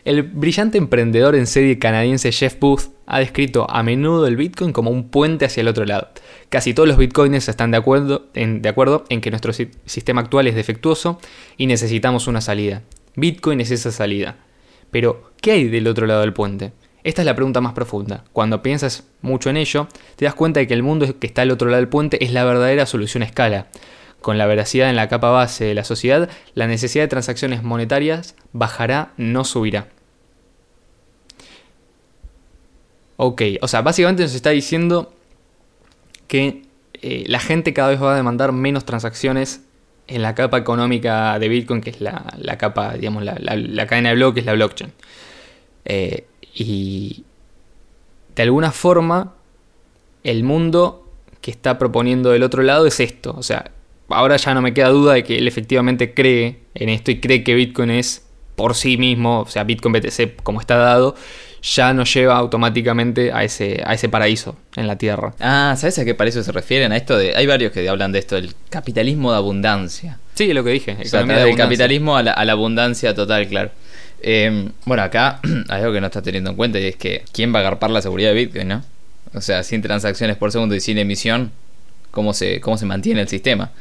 El brillante emprendedor en serie canadiense Jeff Booth ha descrito a menudo el Bitcoin como un puente hacia el otro lado. Casi todos los bitcoiners están de acuerdo en, de acuerdo en que nuestro sistema actual es defectuoso y necesitamos una salida. Bitcoin es esa salida. Pero, ¿qué hay del otro lado del puente? Esta es la pregunta más profunda. Cuando piensas mucho en ello, te das cuenta de que el mundo que está al otro lado del puente es la verdadera solución a escala. Con la veracidad en la capa base de la sociedad, la necesidad de transacciones monetarias bajará, no subirá. Ok, o sea, básicamente nos está diciendo que eh, la gente cada vez va a demandar menos transacciones en la capa económica de Bitcoin, que es la, capa, digamos, la, cadena de bloques, la blockchain. Eh, y de alguna forma, el mundo que está proponiendo del otro lado es esto. O sea, ahora ya no me queda duda de que él efectivamente cree en esto y cree que Bitcoin es por sí mismo, o sea, Bitcoin BTC como está dado, ya nos lleva automáticamente a ese, a ese paraíso en la Tierra. Ah, ¿sabes a qué paraíso se refieren? A esto de. Hay varios que hablan de esto, el capitalismo de abundancia. Sí, lo que dije. O sea, del capitalismo a la, abundancia total, claro. Em, bueno, acá hay algo que no está teniendo en cuenta y es que ¿quién va a agarpar la seguridad de Bitcoin, no? O sea, sin transacciones por segundo y sin emisión, ¿cómo se, cómo se mantiene el sistema?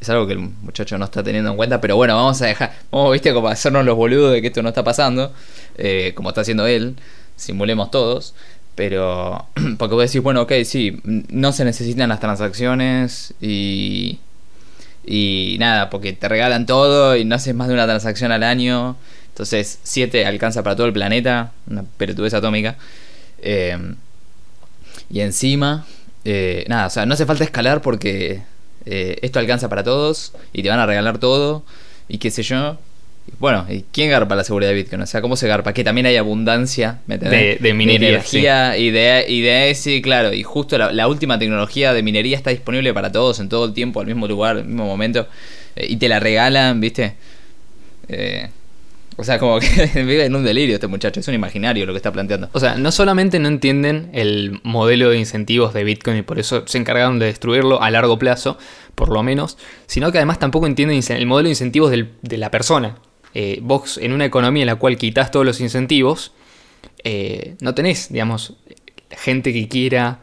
es algo que el muchacho no está teniendo en cuenta, pero bueno, vamos a dejar, vamos, viste, como hacernos los boludos de que esto no está pasando, eh, como está haciendo él, simulemos todos, pero porque vos decís, bueno, ok, sí, no se necesitan las transacciones y... Y nada, porque te regalan todo y no haces más de una transacción al año. Entonces, 7 alcanza para todo el planeta, una pelotudez atómica. Eh, y encima, eh, nada, o sea, no hace falta escalar porque eh, esto alcanza para todos y te van a regalar todo y qué sé yo. Bueno, ¿y quién garpa la seguridad de Bitcoin? O sea, ¿cómo se garpa? Que también hay abundancia de, de, minería. energía y de, y de sí, claro. Y justo la, última tecnología de minería está disponible para todos en todo el tiempo, al mismo lugar, al mismo momento. y te la regalan, ¿viste? Eh, o sea, como que en un delirio este muchacho, es un imaginario lo que está planteando. O sea, no solamente no entienden el modelo de incentivos de Bitcoin y por eso se encargaron de destruirlo a largo plazo, por lo menos, sino que además tampoco entienden el modelo de incentivos de la persona. Eh, vos en una economía en la cual quitas todos los incentivos, eh, no tenés, digamos, gente que quiera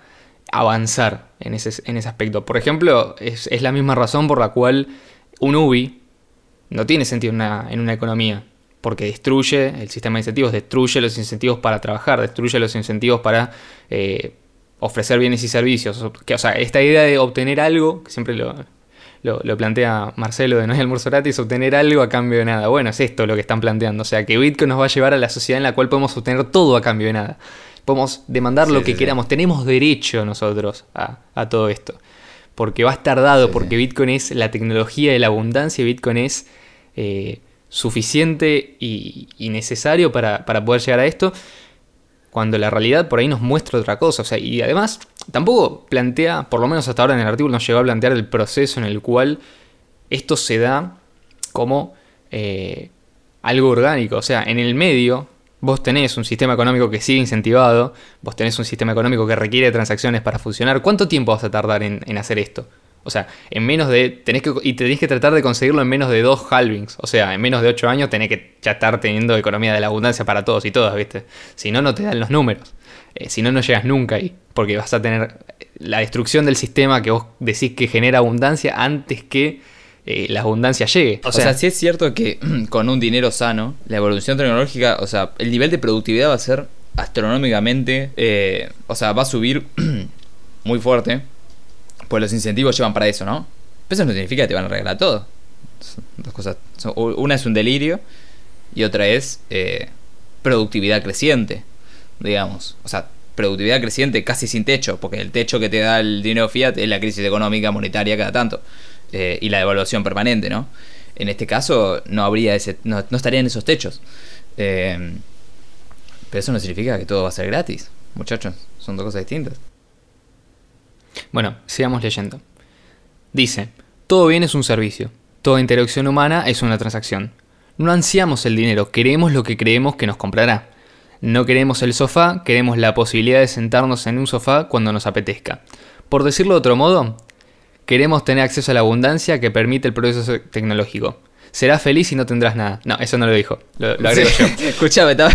avanzar en ese, en ese aspecto. Por ejemplo, es, la misma razón por la cual un UBI no tiene sentido en una economía porque destruye el sistema de incentivos, destruye los incentivos para trabajar, destruye los incentivos para eh, ofrecer bienes y servicios. o sea, esta idea de obtener algo, que siempre lo, lo, plantea Marcelo de No hay almuerzo gratis, obtener algo a cambio de nada. Bueno, es esto lo que están planteando. O sea, que Bitcoin nos va a llevar a la sociedad en la cual podemos obtener todo a cambio de nada. Podemos demandar lo que queramos. Tenemos derecho nosotros a, todo esto. Porque va a estar dado, porque Bitcoin es la tecnología de la abundancia, Bitcoin es eh, suficiente y, necesario para, poder llegar a esto, cuando la realidad por ahí nos muestra otra cosa. O sea, y además tampoco plantea, por lo menos hasta ahora en el artículo nos llegó a plantear el proceso en el cual esto se da como eh, algo orgánico. O sea, en el medio vos tenés un sistema económico que sigue incentivado, vos tenés un sistema económico que requiere transacciones para funcionar. ¿Cuánto tiempo vas a tardar en hacer esto? O sea, en menos de. Tenés que, y tenés que tratar de conseguirlo en menos de dos halvings. O sea, en menos de ocho años tenés que ya estar teniendo economía de la abundancia para todos y todas, ¿viste? Si no, no te dan los números. Eh, si no, no llegas nunca ahí. Porque vas a tener la destrucción del sistema que vos decís que genera abundancia antes que eh, la abundancia llegue. O, sea, sí es cierto que con un dinero sano, la evolución tecnológica, o sea, el nivel de productividad va a ser astronómicamente. Eh, o sea, va a subir muy fuerte pues los incentivos llevan para eso, ¿no? Pero eso no significa que te van a regalar todo. dos cosas. Una es un delirio y otra es eh, productividad creciente, digamos. O sea, productividad creciente casi sin techo, porque el techo que te da el dinero fiat es la crisis económica monetaria cada tanto eh, y la devaluación permanente, ¿no? En este caso no habría ese, no, estarían esos techos. Eh, pero eso no significa que todo va a ser gratis, muchachos. Son dos cosas distintas. Bueno, sigamos leyendo. Dice, todo bien es un servicio, toda interacción humana es una transacción. No ansiamos el dinero, queremos lo que creemos que nos comprará. No queremos el sofá, queremos la posibilidad de sentarnos en un sofá cuando nos apetezca. Por decirlo de otro modo, queremos tener acceso a la abundancia que permite el progreso tecnológico. Serás feliz y no tendrás nada. No, eso no lo dijo. Lo, agrego yo. Escuchame, estaba,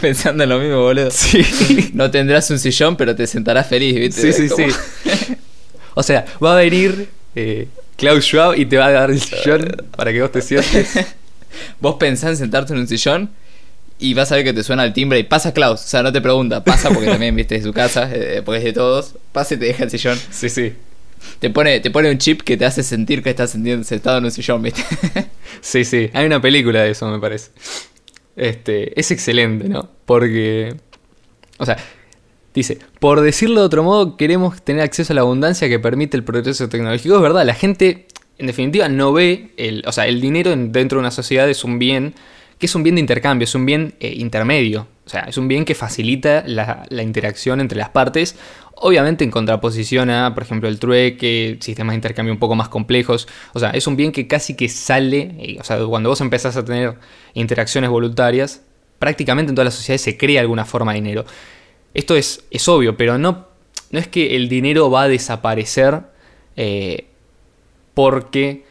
pensando en lo mismo, boludo. Sí. No tendrás un sillón, pero te sentarás feliz, ¿viste? Sí, sí, sí. O sea, va a venir eh, Klaus Schwab y te va a dar el sillón para que vos te sientes. vos pensás en sentarte en un sillón y vas a ver que te suena el timbre y pasa Klaus. O sea, no te pregunta, pasa porque también viste de su casa, eh, porque es de todos. Pasa y te deja el sillón. Sí, sí. Te pone, te pone un chip que te hace sentir que estás sentado en un sillón, sí, sí. Hay una película de eso, me parece. Este, es excelente, ¿no? Porque. O sea, dice, por decirlo de otro modo, queremos tener acceso a la abundancia que permite el progreso tecnológico. Es verdad, la gente, en definitiva, no ve. El, o sea, el dinero dentro de una sociedad es un bien que es un bien de intercambio, es un bien eh, intermedio. O sea, es un bien que facilita la, interacción entre las partes Obviamente en contraposición a, por ejemplo, el trueque, sistemas de intercambio un poco más complejos. O sea, es un bien que casi que sale, o sea, cuando vos empezás a tener interacciones voluntarias, prácticamente en todas las sociedades se crea alguna forma de dinero. Esto es, es obvio, pero no, no es que el dinero va a desaparecer eh, porque,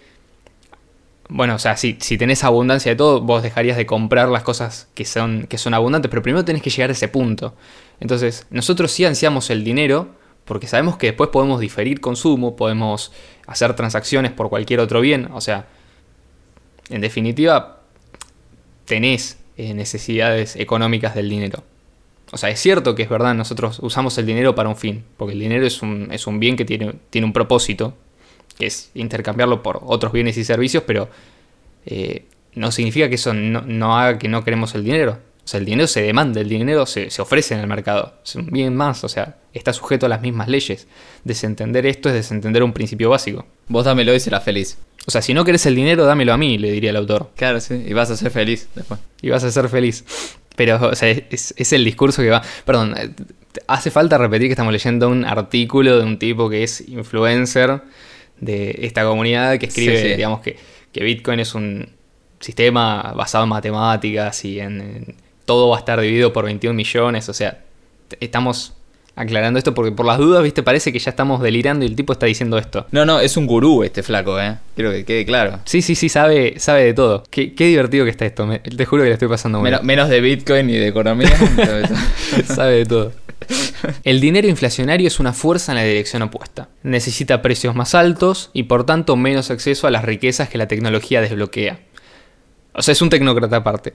bueno, o sea, si, si, tenés abundancia de todo, vos dejarías de comprar las cosas que son, que son abundantes, pero primero tenés que llegar a ese punto. Entonces, nosotros sí ansiamos el dinero Porque sabemos que después podemos diferir consumo, podemos hacer transacciones por cualquier otro bien. O sea, en definitiva, tenés eh, necesidades económicas del dinero. O sea, es cierto que es verdad, nosotros usamos el dinero para un fin, porque el dinero es un, es un bien que tiene, tiene un propósito, que es intercambiarlo por otros bienes y servicios, pero eh, no significa que eso no, no, haga que no queremos el dinero. O sea, el dinero se demanda, el dinero se, se, ofrece en el mercado. Es un bien más, o sea, está sujeto a las mismas leyes. Desentender esto es desentender un principio básico. Vos dámelo y serás feliz. O sea, si no querés el dinero, dámelo a mí, le diría el autor. Claro, sí, y vas a ser feliz después. Y vas a ser feliz. Pero, o sea, es, es, el discurso que va. Perdón, hace falta repetir que estamos leyendo un artículo de un tipo que es influencer de esta comunidad que escribe, sí, sí. digamos, que, que, Bitcoin es un sistema basado en matemáticas y en, en, todo va a estar dividido por 21 millones. O sea, estamos aclarando esto porque por las dudas, viste, parece que ya estamos delirando y el tipo está diciendo esto. No, no, es un gurú este flaco, eh. Quiero que quede claro. Sí, sí, sí, sabe, sabe de todo. Qué, qué divertido que está esto. Me, te juro que le estoy pasando muy menos, bien. menos de Bitcoin y de economía. sabe de todo. El dinero inflacionario es una fuerza en la dirección opuesta. Necesita precios más altos y por tanto menos acceso a las riquezas que la tecnología desbloquea. O sea, es un tecnócrata aparte.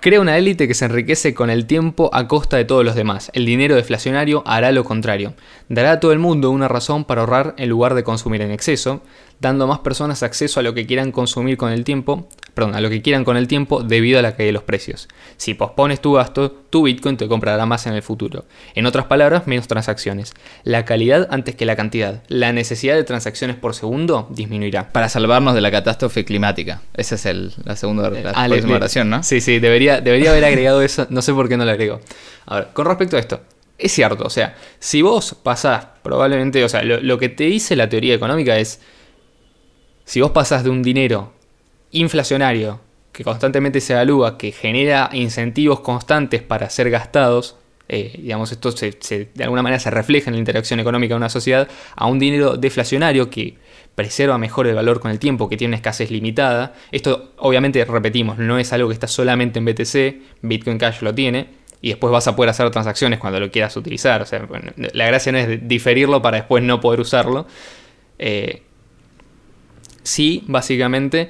Crea una élite que se enriquece con el tiempo a costa de todos los demás. El dinero deflacionario hará lo contrario. Dará a todo el mundo una razón para ahorrar en lugar de consumir en exceso, dando a más personas acceso a lo que quieran consumir con el tiempo, perdón, a lo que quieran con el tiempo debido a la caída de los precios. Si pospones tu gasto, tu Bitcoin te comprará más en el futuro. En otras palabras, menos transacciones. La calidad antes que la cantidad. La necesidad de transacciones por segundo disminuirá. Para salvarnos de la catástrofe climática. Esa es el, la segunda la ah, próxima oración, ¿no? Sí, sí, debería, debería haber agregado eso. No sé por qué no lo agregó. A ver, con respecto a esto. Es cierto, o sea, si vos pasás probablemente, o sea, lo, que te dice la teoría económica es, si vos pasás de un dinero inflacionario que constantemente se evalúa, que genera incentivos constantes para ser gastados, eh, digamos, esto de alguna manera se refleja en la interacción económica de una sociedad, a un dinero deflacionario que preserva mejor el valor con el tiempo, que tiene una escasez limitada. Esto, obviamente, repetimos, no es algo que está solamente en BTC, Bitcoin Cash lo tiene, y después vas a poder hacer transacciones cuando lo quieras utilizar. O sea, la gracia no es diferirlo para después no poder usarlo. Eh, sí, básicamente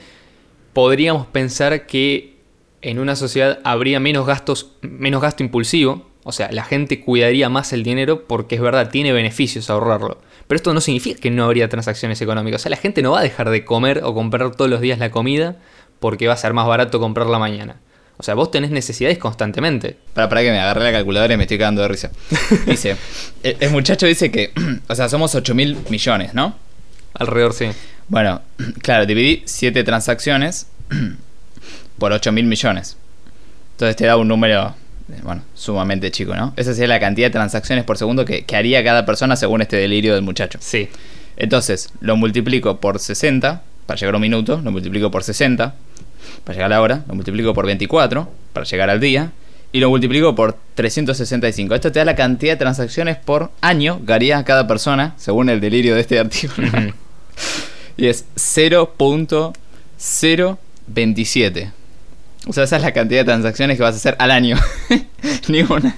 podríamos pensar que en una sociedad habría menos gastos, menos gasto impulsivo, o sea, la gente cuidaría más el dinero porque es verdad, tiene beneficios ahorrarlo. Pero esto no significa que no habría transacciones económicas. O sea, la gente no va a dejar de comer o comprar todos los días la comida porque va a ser más barato comprarla mañana. O sea, vos tenés necesidades constantemente. Para, para que me agarré la calculadora y me estoy cagando de risa. Dice, el, el muchacho dice que, o sea, somos 8 mil millones, ¿no? Alrededor, sí. Bueno, claro, dividí 7 transacciones por 8 mil millones. Entonces te da un número, bueno, sumamente chico, ¿no? Esa sería la cantidad de transacciones por segundo que, que haría cada persona según este delirio del muchacho. Sí. Entonces, lo multiplico por 60 para llegar a un minuto, lo multiplico por 60 para llegar a la hora, lo multiplico por 24 para llegar al día y lo multiplico por 365. Esto te da la cantidad de transacciones por año que haría cada persona según el delirio de este artículo. y es 0.027. O sea, esa es la cantidad de transacciones que vas a hacer al año. Ni una.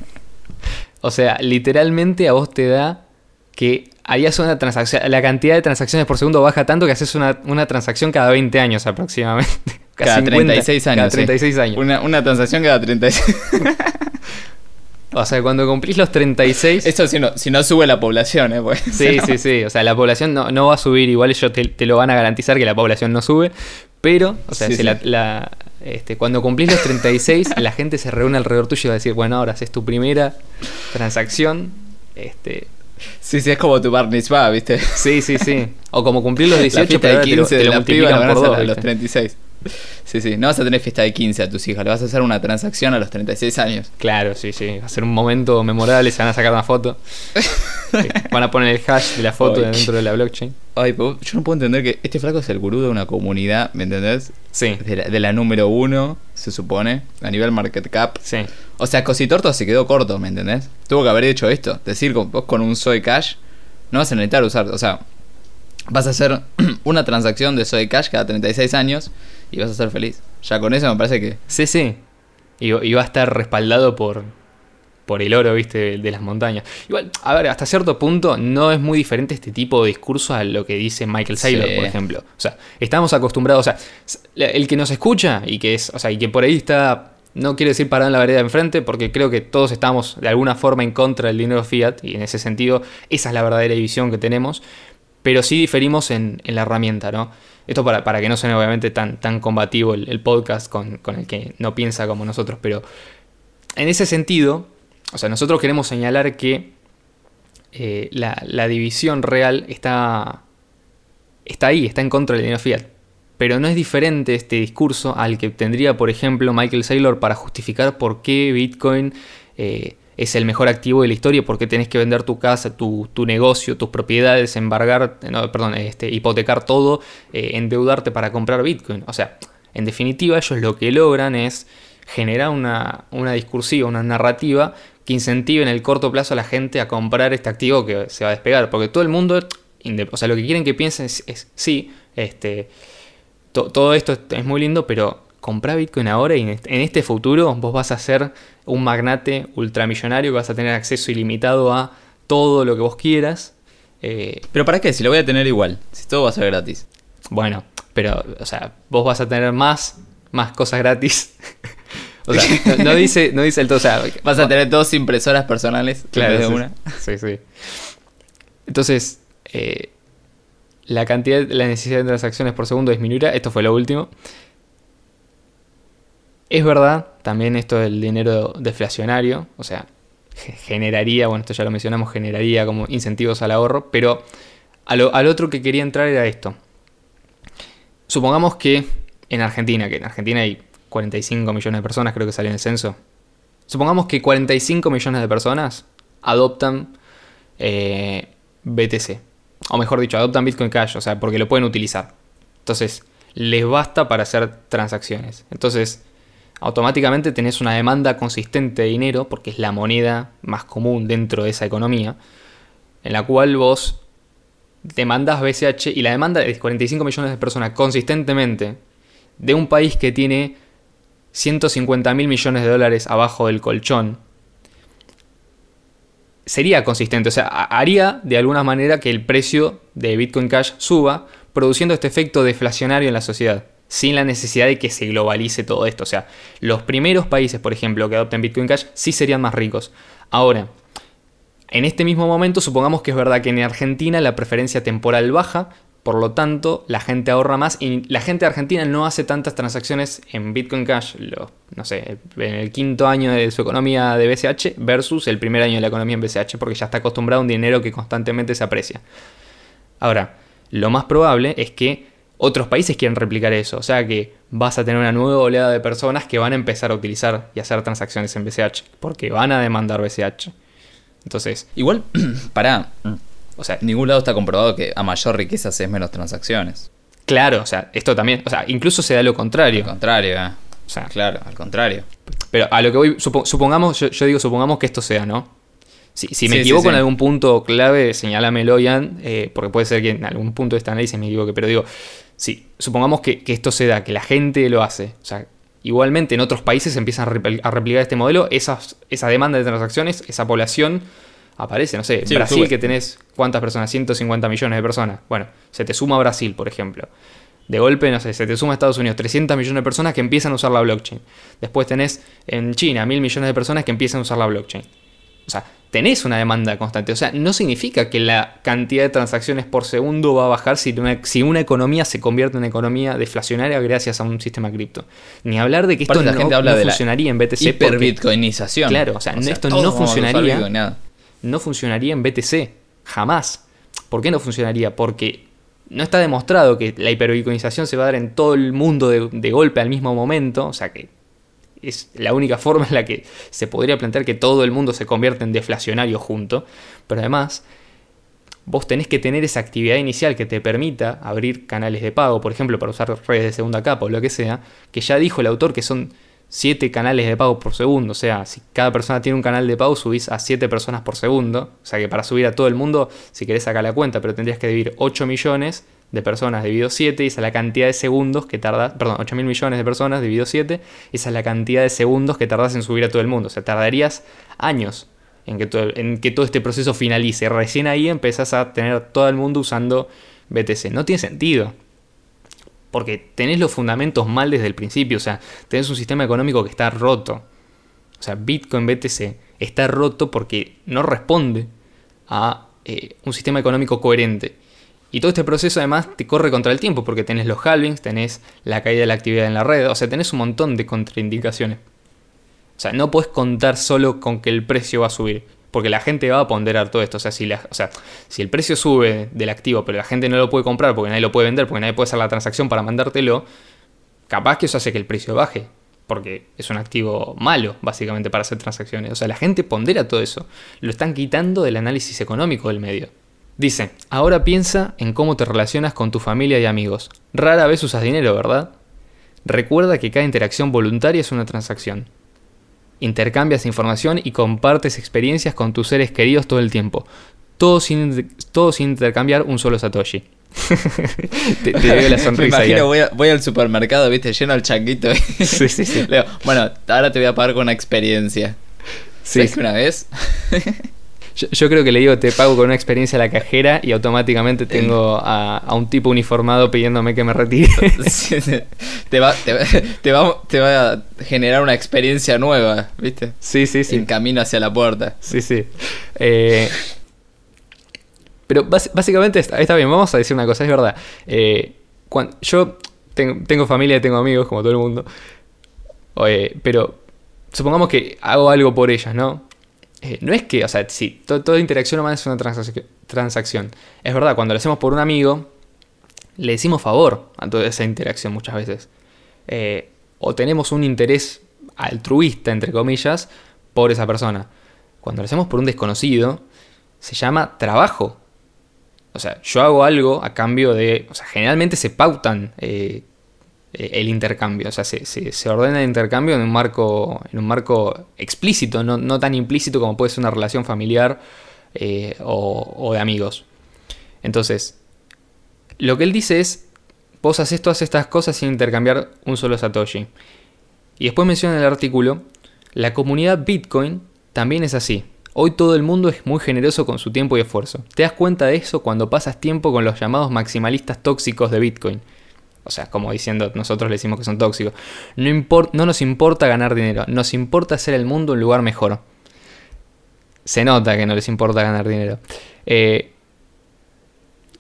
O sea, literalmente a vos te da que harías una transacción. La cantidad de transacciones por segundo baja tanto que haces una, una transacción cada 20 años aproximadamente. Cada 50, 36 años. Cada 36 sí. años. Una, una, transacción cada 36. o sea, cuando cumplís los 36. Eso si no, si no sube la población, ¿eh? Pues, sí, no. sí, sí. O sea, la población no, no va a subir. Igual ellos te, te, lo van a garantizar que la población no sube. Pero, o sea, sí, si sí. La, la, este, cuando cumplís los 36, la gente se reúne alrededor tuyo y va a decir, bueno, ahora haces tu primera transacción. Este, Sí, sí, es como tu bar mitzvah, ¿viste? Sí, sí, sí. O como cumplir los 18, la pero de 15 te lo, te lo multiplican por dos. A los 36. Sí, sí, no vas a tener fiesta de 15 a tus hijas, le vas a hacer una transacción a los 36 años. Claro, sí, sí, va a ser un momento memorable, se van a sacar una foto. van a poner el hash de la foto Ay. dentro de la blockchain. Ay, yo no puedo entender que este flaco es el gurú de una comunidad, ¿me entendés? Sí. De la, de la número uno, se supone, a nivel market cap. Sí. O sea, Cositorto se quedó corto, ¿me entendés? Tuvo que haber hecho esto. Decir, vos con un Soy Cash no vas a necesitar usar, o sea, vas a hacer una transacción de Soy Cash cada 36 años y vas a ser feliz. Ya con eso me parece que. Sí, sí. Y, y va a estar respaldado por, por el oro, viste, de las montañas. Igual, a ver, hasta cierto punto no es muy diferente este tipo de discurso a lo que dice Michael Saylor, Sí. por ejemplo. O sea, estamos acostumbrados, o sea, el que nos escucha y que es, o sea, y que por ahí está, no quiero decir parado en la vereda de enfrente, porque creo que todos estamos de alguna forma en contra del dinero fiat, y en ese sentido, esa es la verdadera división que tenemos, pero sí diferimos en, la herramienta, ¿no? Esto para, para que no suene obviamente tan, tan combativo el, podcast con, con el que no piensa como nosotros, pero en ese sentido, o sea, nosotros queremos señalar que eh, la, la división real está, está ahí, está en contra del dinero fiat. Pero no es diferente este discurso al que tendría, por ejemplo, Michael Saylor para justificar por qué Bitcoin eh, es el mejor activo de la historia, por qué tenés que vender tu casa, tu, tu negocio, tus propiedades, embargar, no, perdón, este, hipotecar todo, eh, endeudarte para comprar Bitcoin. O sea, en definitiva, ellos lo que logran es generar una, una discursiva, una narrativa que incentive en el corto plazo a la gente a comprar este activo que se va a despegar. Porque todo el mundo, o sea, lo que quieren que piensen es, sí, este, to- todo esto es- es muy lindo, pero comprar Bitcoin ahora y en este, futuro vos vas a ser un magnate ultramillonario que vas a tener acceso ilimitado a todo lo que vos quieras. Eh, Pero ¿para qué? Si lo voy a tener igual. Si todo va a ser gratis. bueno, pero, o sea, vos vas a tener más, más cosas gratis. o sea, no, no dice, no dice el todo, o sea, Vas a tener dos impresoras personales. en Claro, vez de una. sí, sí. Entonces, eh, la cantidad, la necesidad de transacciones por segundo disminuirá. Esto fue lo último. Es verdad, también esto del dinero deflacionario, o sea, ge- generaría, bueno, esto ya lo mencionamos, generaría como incentivos al ahorro, pero al otro que quería entrar era esto. Supongamos que en Argentina, que en Argentina hay 45 millones de personas, creo que salió en el censo. Supongamos que 45 millones de personas adoptan eh, BTC. O mejor dicho, adoptan Bitcoin Cash, o sea, porque lo pueden utilizar. Entonces, les basta para hacer transacciones. Entonces, automáticamente tenés una demanda consistente de dinero, porque es la moneda más común dentro de esa economía, en la cual vos demandas BCH y la demanda de 45 millones de personas consistentemente de un país que tiene 150 mil millones de dólares abajo del colchón, sería consistente. O sea, ha- haría de alguna manera que el precio de Bitcoin Cash suba, produciendo este efecto deflacionario en la sociedad, sin la necesidad de que se globalice todo esto. O sea, los primeros países, por ejemplo, que adopten Bitcoin Cash, sí serían más ricos. Ahora, en este mismo momento, supongamos que es verdad que en Argentina la preferencia temporal baja, por lo tanto, la gente ahorra más y la gente de Argentina no hace tantas transacciones en Bitcoin Cash, lo- no sé, en el quinto año de su economía de BCH versus el primer año de la economía en BCH, porque ya está acostumbrado a un dinero que constantemente se aprecia. Ahora, lo más probable es que otros países quieran replicar eso, o sea que vas a tener una nueva oleada de personas que van a empezar a utilizar y hacer transacciones en BCH, porque van a demandar BCH. Entonces, Igual, pará. o sea, En ningún lado está comprobado que a mayor riqueza haces menos transacciones. claro, o sea, esto también, o sea, incluso se da lo Al contrario. contrario, eh. O sea, Claro, al contrario. Pero a lo que voy, supo- supongamos, yo, yo digo, supongamos que esto sea, ¿no? Si, si me Sí, sí, equivoco sí. en algún punto clave, señálamelo, Ian, eh, porque puede ser que en algún punto de este análisis me equivoque, pero digo, si supongamos que, que esto se da, que la gente lo hace, o sea, igualmente en otros países empiezan a, repl- a replicar este modelo, esas, esa demanda de transacciones, esa población aparece, no sé, Sí, Brasil sube. que tenés, ¿cuántas personas? 150 millones de personas. Bueno, se te suma Brasil, por ejemplo. De golpe, no sé, se te suma Estados Unidos 300 millones de personas que empiezan a usar la blockchain. Después tenés en China mil millones de personas que empiezan a usar la blockchain. O sea, tenés una demanda constante. O sea, no significa que la cantidad de transacciones por segundo va a bajar si una, si una economía se convierte en una economía deflacionaria gracias a un sistema cripto. Ni hablar de que esto la no, gente habla no de la funcionaría en BTC. Hiperbitcoinización. Claro, o sea, esto no funcionaría. No funcionaría en BTC. Jamás. ¿Por qué no funcionaría? Porque no está demostrado que la hiperbitcoinización se va a dar en todo el mundo de, de golpe al mismo momento. O sea que es la única forma en la que se podría plantear que todo el mundo se convierte en deflacionario junto. Pero además, vos tenés que tener esa actividad inicial que te permita abrir canales de pago, por ejemplo, para usar redes de segunda capa o lo que sea, que ya dijo el autor que son 7 canales de pago por segundo. O sea, si cada persona tiene un canal de pago, subís a 7 personas por segundo. O sea que para subir a todo el mundo, si querés sacar la cuenta, pero tendrías que dividir 8 millones de personas dividido 7, y esa es la cantidad de segundos que tardas, perdón, 8 mil millones de personas dividido 7, esa es la cantidad de segundos que tardas en subir a todo el mundo. O sea, tardarías años en que, todo, en que todo este proceso finalice. Recién ahí empezás a tener todo el mundo usando BTC. No tiene sentido. Porque tenés los fundamentos mal desde el principio. O sea, tenés un sistema económico que está roto. O sea, Bitcoin BTC está roto porque no responde a eh, un sistema económico coherente. Y todo este proceso además te corre contra el tiempo porque tenés los halvings, tenés la caída de la actividad en la red, o sea, tenés un montón de contraindicaciones. O sea, no puedes contar solo con que el precio va a subir, porque la gente va a ponderar todo esto. O sea, si, la, o sea, si el precio sube del activo, pero la gente no lo puede comprar porque nadie lo puede vender, porque nadie puede hacer la transacción para mandártelo, capaz que eso hace que el precio baje, porque es un activo malo, básicamente, para hacer transacciones. O sea, la gente pondera todo eso. Lo están quitando del análisis económico del medio. Dice, ahora piensa en cómo te relacionas con tu familia y amigos. Rara vez usas dinero, ¿verdad? Recuerda que cada interacción voluntaria es una transacción. Intercambias información y compartes experiencias con tus seres queridos todo el tiempo. Todo sin, todo sin intercambiar un solo Satoshi. te, te la sonrisa. Me imagino, voy, al supermercado, viste, lleno el changuito. sí, sí, sí. bueno, ahora te voy a pagar con una experiencia. Sí. ¿Sabes que una vez? Yo, creo que le digo, te pago con una experiencia a la cajera y automáticamente tengo a, un tipo uniformado pidiéndome que me retire. te, va, te, va, a generar una experiencia nueva, ¿viste? Sí, sí, sí. En camino hacia la puerta. Sí, sí. Eh, pero básicamente está, bien, vamos a decir una cosa, es verdad. Eh, cuando, yo tengo, tengo familia y tengo amigos, como todo el mundo. pero supongamos que hago algo por ellas, ¿no? Eh, no es que, o sea, sí, toda interacción humana es una transacción. Es verdad, cuando lo hacemos por un amigo, le decimos favor a toda esa interacción muchas veces. Eh, o tenemos un interés altruista, entre comillas, por esa persona. Cuando lo hacemos por un desconocido, se llama trabajo. O sea, yo hago algo a cambio de... O sea, generalmente se pautan eh, el intercambio. O sea, se, ordena el intercambio en un marco, en un marco explícito, no, tan implícito como puede ser una relación familiar eh, o, de amigos. Entonces, lo que él dice es, vos haces todas estas cosas sin intercambiar un solo Satoshi. Y después menciona en el artículo, la comunidad Bitcoin también es así. Hoy todo el mundo es muy generoso con su tiempo y esfuerzo. Te das cuenta de eso cuando pasas tiempo con los llamados maximalistas tóxicos de Bitcoin o sea, como diciendo, nosotros le decimos que son tóxicos. No, no nos importa ganar dinero, nos importa hacer el mundo un lugar mejor. Se nota que no les importa ganar dinero. Eh,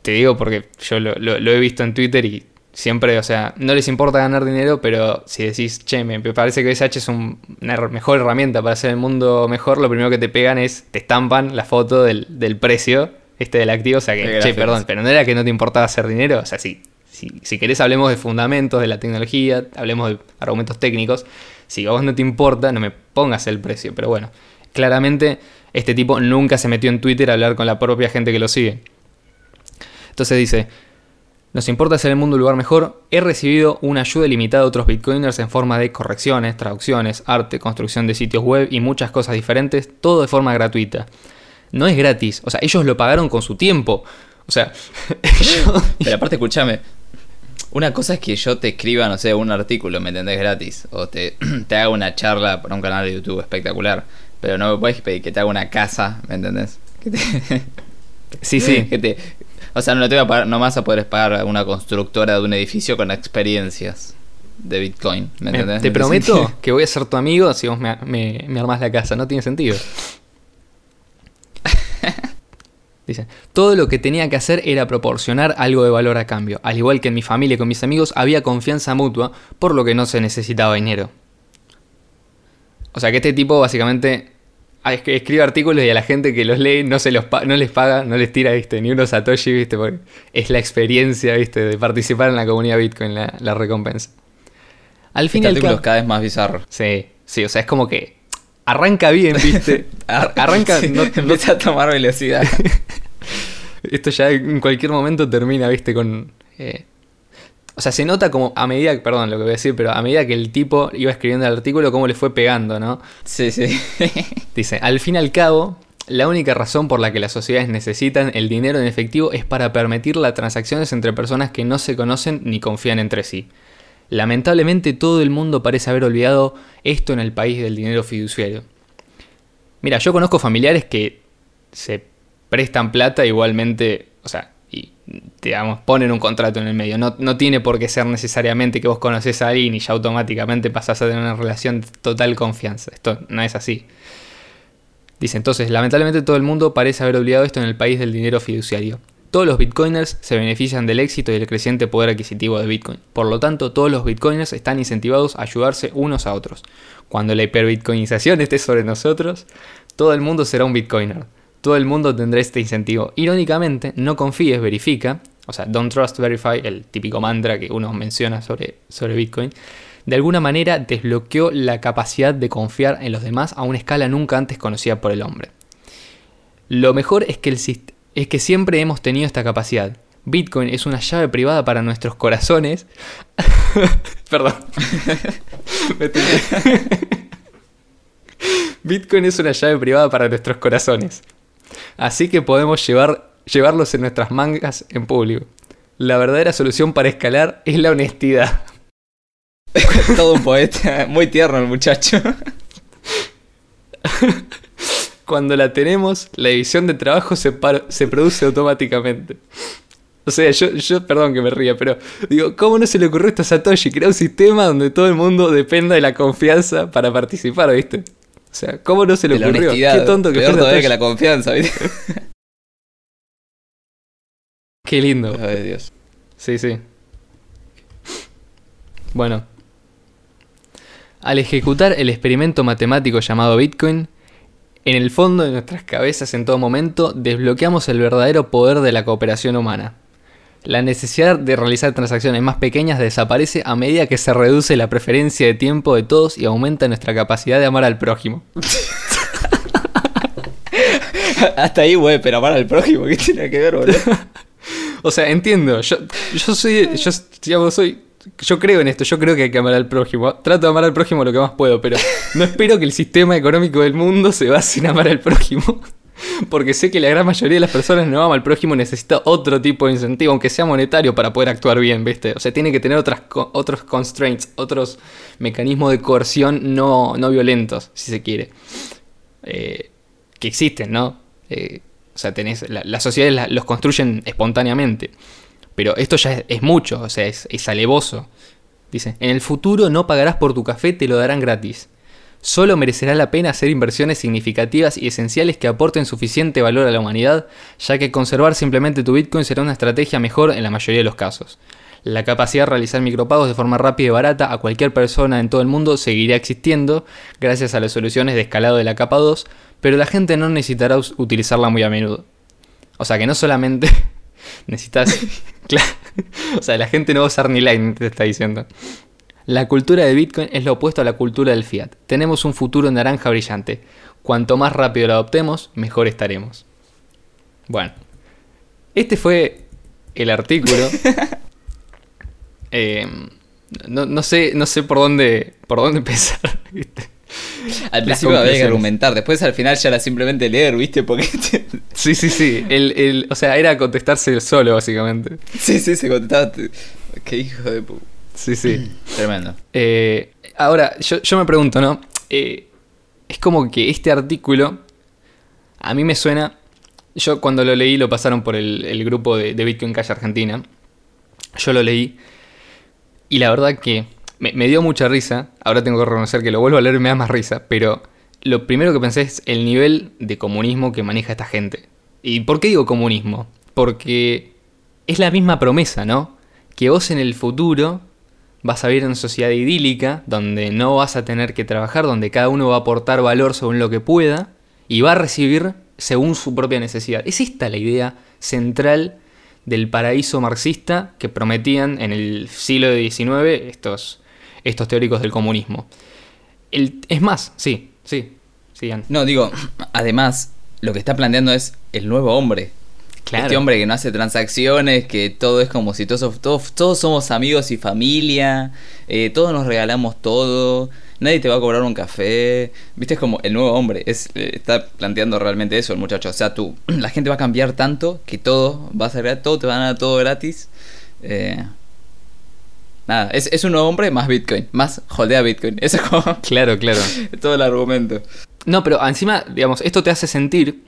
te digo porque yo lo, he visto en Twitter y siempre, o sea, no les importa ganar dinero, pero si decís, che, me parece que SH es una mejor herramienta para hacer el mundo mejor, lo primero que te pegan es, te estampan la foto del, del precio este del activo, o sea que, che, perdón, pero no era que no te importaba hacer dinero, o sea, sí, si, querés hablemos de fundamentos de la tecnología, hablemos de argumentos técnicos. Si a vos no te importa, no me pongas el precio. Pero bueno, claramente este tipo nunca se metió en Twitter a hablar con la propia gente que lo sigue. Entonces dice, nos importa hacer el mundo un lugar mejor. He recibido una ayuda limitada de otros bitcoiners en forma de correcciones, traducciones, arte, construcción de sitios web y muchas cosas diferentes, todo de forma gratuita. No es gratis, o sea, ellos lo pagaron con su tiempo. O sea, pero aparte escúchame, una cosa es que yo te escriba, no sé, un artículo, ¿me entendés? Gratis. O te, te haga una charla para un canal de YouTube espectacular. Pero no me puedes pedir que te haga una casa, ¿me entendés? sí, sí. Que te, o sea, no te voy a pagar, no vas a poder pagar a una constructora de un edificio con experiencias de Bitcoin. ¿me entendés? te prometo que voy a ser tu amigo si vos me, me, me armás la casa. No tiene sentido. Dice, todo lo que tenía que hacer era proporcionar algo de valor a cambio. Al igual que en mi familia y con mis amigos, había confianza mutua, por lo que no se necesitaba dinero. O sea que este tipo básicamente escribe artículos y a la gente que los lee no, se los no les paga, no les tira, viste, ni unos Satoshi, viste, porque es la experiencia, viste, de participar en la comunidad Bitcoin, la, recompensa. Al fin este artículo es cada vez más bizarro. Sí, sí, o sea, es como que arranca bien, viste. arranca. no, empieza a tomar velocidad. Esto ya en cualquier momento termina, viste, con. Eh, o sea, se nota como a medida, perdón lo que voy a decir, pero a medida que el tipo iba escribiendo el artículo, cómo le fue pegando, ¿no? Sí, sí. Dice, al fin y al cabo, La única razón por la que las sociedades necesitan el dinero en efectivo es para permitir las transacciones entre personas que no se conocen ni confían entre sí. Lamentablemente todo el mundo parece haber olvidado esto en el país del dinero fiduciario. Mira, yo conozco familiares que se prestan plata igualmente, o sea, y digamos, ponen un contrato en el medio. No, no tiene por qué ser necesariamente que vos conoces a alguien y ya automáticamente pasás a tener una relación de total confianza. Esto no es así. Dice entonces, lamentablemente todo el mundo parece haber olvidado esto en el país del dinero fiduciario. Todos los bitcoiners se benefician del éxito y del creciente poder adquisitivo de Bitcoin. Por lo tanto, todos los bitcoiners están incentivados a ayudarse unos a otros. Cuando la hiperbitcoinización esté sobre nosotros, todo el mundo será un bitcoiner. Todo el mundo tendrá este incentivo. Irónicamente, no confíes, verifica, o sea, don't trust, verify, el típico mantra que uno menciona sobre, sobre Bitcoin, de alguna manera desbloqueó la capacidad de confiar en los demás a una escala nunca antes conocida por el hombre. Lo mejor es que, el, es que siempre hemos tenido esta capacidad. Bitcoin es una llave privada para nuestros corazones. Perdón. Bitcoin es una llave privada para nuestros corazones. Así que podemos llevar, llevarlos en nuestras mangas en público. La verdadera solución para escalar es la honestidad. Todo un poeta, muy tierno el muchacho. Cuando la tenemos, la división de trabajo se, se produce automáticamente. O sea, yo, yo, perdón que me ría, pero digo, ¿cómo no se le ocurrió esto a Satoshi? Crear un sistema donde todo el mundo dependa de la confianza para participar, ¿viste? O sea, ¿cómo no se le ocurrió? Qué tonto que fue que la confianza, ¿viste? Qué lindo. Ay, Dios. Sí, sí. Bueno. Al ejecutar el experimento matemático llamado Bitcoin, en el fondo de nuestras cabezas en todo momento desbloqueamos el verdadero poder de la cooperación humana. La necesidad de realizar transacciones más pequeñas desaparece a medida que se reduce la preferencia de tiempo de todos y aumenta nuestra capacidad de amar al prójimo. Hasta ahí, güey, pero amar al prójimo, ¿qué tiene que ver, boludo? o sea, entiendo, yo, yo soy, yo, soy, yo creo en esto, yo creo que hay que amar al prójimo. Trato de amar al prójimo lo que más puedo, pero no espero que el sistema económico del mundo se base en amar al prójimo. Porque sé que la gran mayoría de las personas no ama al prójimo necesita otro tipo de incentivo, aunque sea monetario, para poder actuar bien, ¿viste? O sea, tiene que tener otras, otros constraints, otros mecanismos de coerción no, no violentos, si se quiere. Eh, que existen, ¿no? Eh, o sea, tenés, las sociedades los construyen espontáneamente. Pero esto ya es, mucho, o sea, es, es alevoso. Dice, en el futuro no pagarás por tu café, te lo darán gratis. Solo merecerá la pena hacer inversiones significativas y esenciales que aporten suficiente valor a la humanidad, ya que conservar simplemente tu Bitcoin será una estrategia mejor en la mayoría de los casos. La capacidad de realizar micropagos de forma rápida y barata a cualquier persona en todo el mundo seguirá existiendo gracias a las soluciones de escalado de la capa 2, pero la gente no necesitará utilizarla muy a menudo. O sea que no solamente necesitas... o sea, la gente no va a usar ni Lightning, te está diciendo. La cultura de Bitcoin es lo opuesto a la cultura del fiat. Tenemos un futuro naranja brillante. Cuanto más rápido lo adoptemos, mejor estaremos. Bueno, este fue el artículo. Eh, no, sé, no sé por dónde, por dónde empezar. Al principio había que argumentar, después al final ya era simplemente leer, ¿viste? Porque Sí, sí, sí. El, o sea, era contestarse solo, básicamente. Sí, sí, se contestaba. Qué hijo de puta. Sí, sí. Tremendo. Eh, ahora, yo, me pregunto, ¿no? Eh, es como que este artículo a mí me suena. Yo cuando lo leí lo pasaron por el, grupo de, Bitcoin Cash Argentina. Yo lo leí. Y la verdad que me, dio mucha risa. Ahora tengo que reconocer que lo vuelvo a leer y me da más risa. Pero lo primero que pensé es el nivel de comunismo que maneja esta gente. ¿Y por qué digo comunismo? Porque es la misma promesa, ¿no? Que vos en el futuro vas a vivir en una sociedad idílica donde no vas a tener que trabajar, donde cada uno va a aportar valor según lo que pueda y va a recibir según su propia necesidad. Es esta la idea central del paraíso marxista que prometían en el siglo XIX estos, estos teóricos del comunismo. El, es más, sí, sí, sigan. No, digo, además, lo que está planteando es el nuevo hombre. Este hombre que no hace transacciones, que todo es como si todos, todos, todos somos amigos y familia, eh, todos nos regalamos todo, nadie te va a cobrar un café. Viste, es como el nuevo hombre. Es, eh, está planteando realmente eso el muchacho. O sea, tú, la gente va a cambiar tanto que todo va a ser gratis, todo te van a dar todo gratis. Eh, nada, es, es un hombre más Bitcoin, más holdea Bitcoin. Eso es como Claro, claro. todo el argumento. No, pero encima, digamos, esto te hace sentir,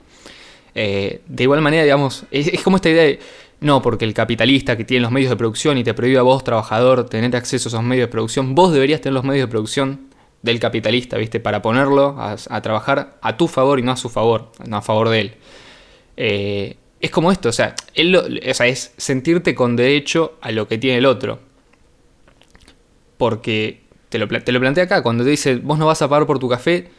eh, de igual manera, digamos, es, es como esta idea de, no, porque el capitalista que tiene los medios de producción y te prohíbe a vos, trabajador, tener acceso a esos medios de producción, vos deberías tener los medios de producción del capitalista, ¿viste? Para ponerlo a, a trabajar a tu favor y no a su favor, no a favor de él. Eh, es como esto, o sea, él lo- o sea, es sentirte con derecho a lo que tiene el otro. Porque te lo, te lo plantea acá, cuando te dice, vos no vas a pagar por tu café,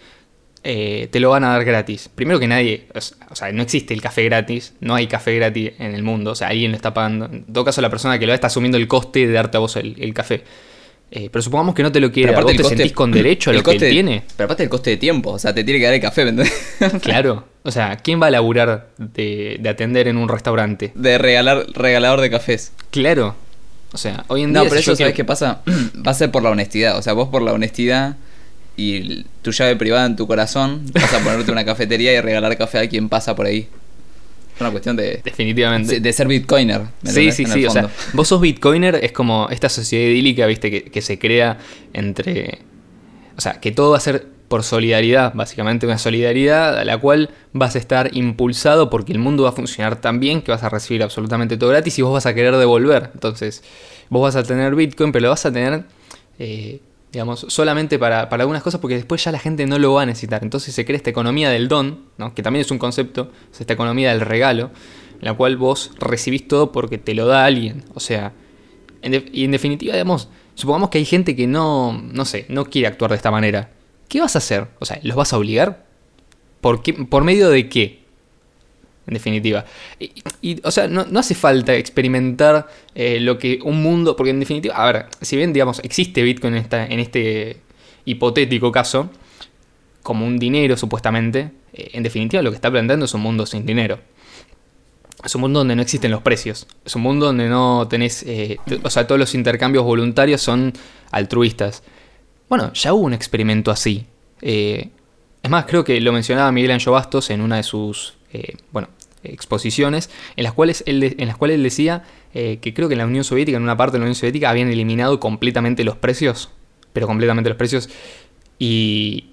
eh, te lo van a dar gratis. Primero que nadie, o sea, no existe el café gratis, no hay café gratis en el mundo, o sea, alguien lo está pagando. En todo caso, la persona que lo da está asumiendo el coste de darte a vos el, el café. Eh, pero supongamos que no te lo quiere, aparte vos te coste- sentís con derecho a lo que él tiene. Pero aparte el coste de tiempo, o sea, te tiene que dar el café, ¿me entendés? Claro, o sea, ¿quién va a laburar de, de atender en un restaurante? De regalar, regalador de cafés. Claro. O sea, hoy en No, día. pero si yo eso, ¿sabes quiero- qué pasa? Va a ser por la honestidad. O sea, vos por la honestidad y tu llave privada en tu corazón, vas a ponerte una cafetería y regalar café a quien pasa por ahí. Es una cuestión de, Definitivamente. de ser bitcoiner. ¿me Sí, sí, En el sí. O sea, vos sos Bitcoiner, es como esta sociedad idílica, viste, que, que se crea entre. O sea, que todo va a ser por solidaridad, básicamente una solidaridad a la cual vas a estar impulsado porque el mundo va a funcionar tan bien que vas a recibir absolutamente todo gratis y vos vas a querer devolver. Entonces, vos vas a tener Bitcoin, pero lo vas a tener, eh, digamos, solamente para, para algunas cosas porque después ya la gente no lo va a necesitar. Entonces se crea esta economía del don, que también es un concepto, es esta economía del regalo, en la cual vos recibís todo porque te lo da alguien. O sea, y en definitiva, digamos, supongamos que hay gente que no, no sé, no quiere actuar de esta manera. ¿Qué vas a hacer? O sea, ¿los vas a obligar? ¿Por, qué, por medio de qué? En definitiva. O sea, no, hace falta experimentar eh, lo que un mundo. Porque en definitiva, a ver, si bien, digamos, existe Bitcoin en, este hipotético caso, como un dinero supuestamente, eh, en definitiva lo que está planteando es un mundo sin dinero. Es un mundo donde no existen los precios. Es un mundo donde no tenés. eh, o sea, todos los intercambios voluntarios son altruistas. Bueno, ya hubo un experimento así. Eh, es más, creo que lo mencionaba Miguel Anjo Bastos en una de sus eh, bueno, exposiciones, en las cuales él, en las cuales él decía eh, que creo que en la Unión Soviética, en una parte de la Unión Soviética, habían eliminado completamente los precios. Pero completamente los precios. Y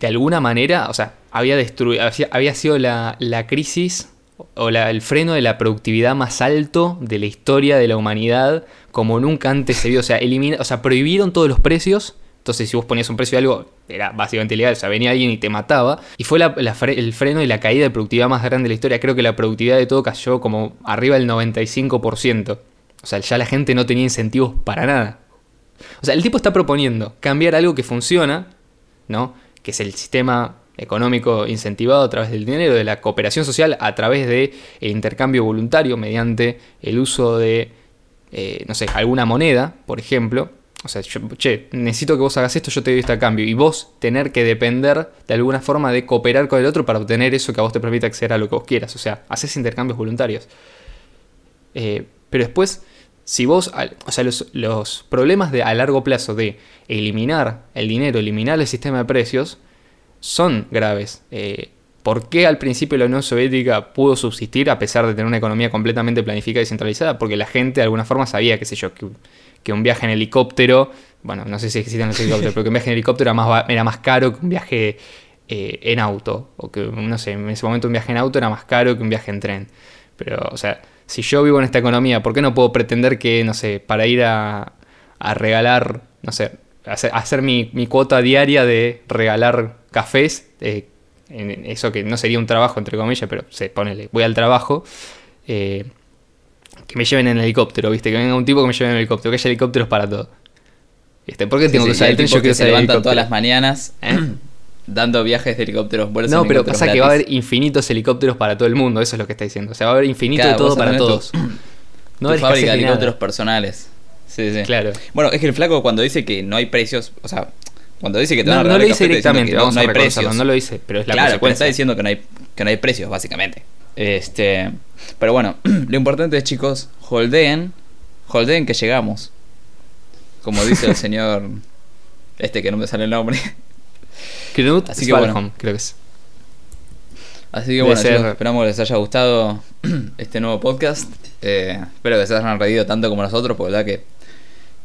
de alguna manera, o sea, había, destruido, había sido la, la crisis o la- el freno de la productividad más alto de la historia de la humanidad, como nunca antes se vio. O sea, elimina, o sea, prohibieron todos los precios. Entonces, si vos ponías un precio de algo, era básicamente ilegal. O sea, venía alguien y te mataba. Y fue la- el freno y la caída de productividad más grande de la historia. Creo que la productividad de todo cayó como arriba del 95%. O sea, ya la gente no tenía incentivos para nada. O sea, el tipo está proponiendo cambiar algo que funciona, ¿no? Que es el sistema económico incentivado a través del dinero, de la cooperación social, a través del intercambio voluntario, mediante el uso de, eh, no sé, alguna moneda, por ejemplo. O sea, che, necesito que vos hagas esto, yo te doy esto a cambio. Y vos tener que depender de alguna forma de cooperar con el otro para obtener eso que a vos te permite acceder a lo que vos quieras. O sea, haces intercambios voluntarios. Eh, pero después, si vos, o sea, los, los problemas de, a largo plazo de eliminar el dinero, eliminar el sistema de precios, son graves. Eh, ¿Por qué al principio la Unión Soviética pudo subsistir a pesar de tener una economía completamente planificada y centralizada? Porque la gente de alguna forma sabía, qué sé yo, que, que un viaje en helicóptero, bueno, no sé si existen los helicópteros, pero que un viaje en helicóptero era más, era más caro que un viaje eh, en auto. O que, no sé, en ese momento un viaje en auto era más caro que un viaje en tren. Pero, o sea, si yo vivo en esta economía, ¿por qué no puedo pretender que, no sé, para ir a, a regalar, no sé, hacer, hacer mi, mi cuota diaria de regalar cafés, eh, en eso que no sería un trabajo, entre comillas, pero se ponele, voy al trabajo, eh, que me lleven en helicóptero, ¿viste? Que venga un tipo que me lleve en helicóptero, que haya helicópteros para todo. ¿Viste? ¿Por qué Sí, tengo sí, que usar hay el tren? Yo que se levantan todas las mañanas dando viajes de helicópteros. vuelos en No, pero pasa que va a haber infinitos helicópteros para todo el mundo, eso es lo que está diciendo. O sea, va a haber infinito Claro, de todo para tu- todos. tu No hay fábrica de nada. helicópteros personales. Sí, sí. Claro. Bueno, es que el flaco cuando dice que no hay precios, o sea, cuando dice que te van No, a no lo dice directamente, que vamos no, a hay precios. no lo dice, pero es la claro, está diciendo que no hay que no hay precios básicamente. Este, pero bueno, lo importante es chicos, holdeen, holdeen que llegamos. Como dice el señor Este que no me sale el nombre. Knut Así que bueno. Creo que es. Así que bueno, chicos, esperamos que les haya gustado este nuevo podcast. Eh, espero que se hayan reído tanto como nosotros, porque la verdad que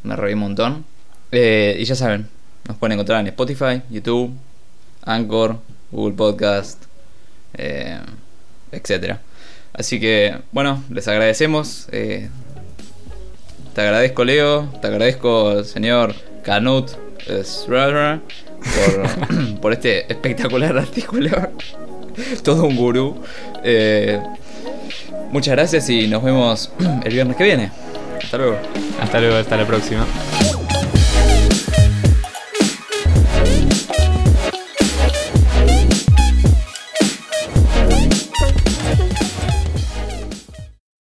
me reí un montón. Eh, y ya saben, nos pueden encontrar en Spotify, YouTube, Anchor, Google Podcast, eh, etcétera. Así que, bueno, les agradecemos. eh, te agradezco, Leo. Te agradezco, señor Canut Schroeder, por, por este espectacular artículo. Todo un gurú. Eh, muchas gracias y nos vemos el viernes que viene. Hasta luego. Hasta luego, hasta la próxima.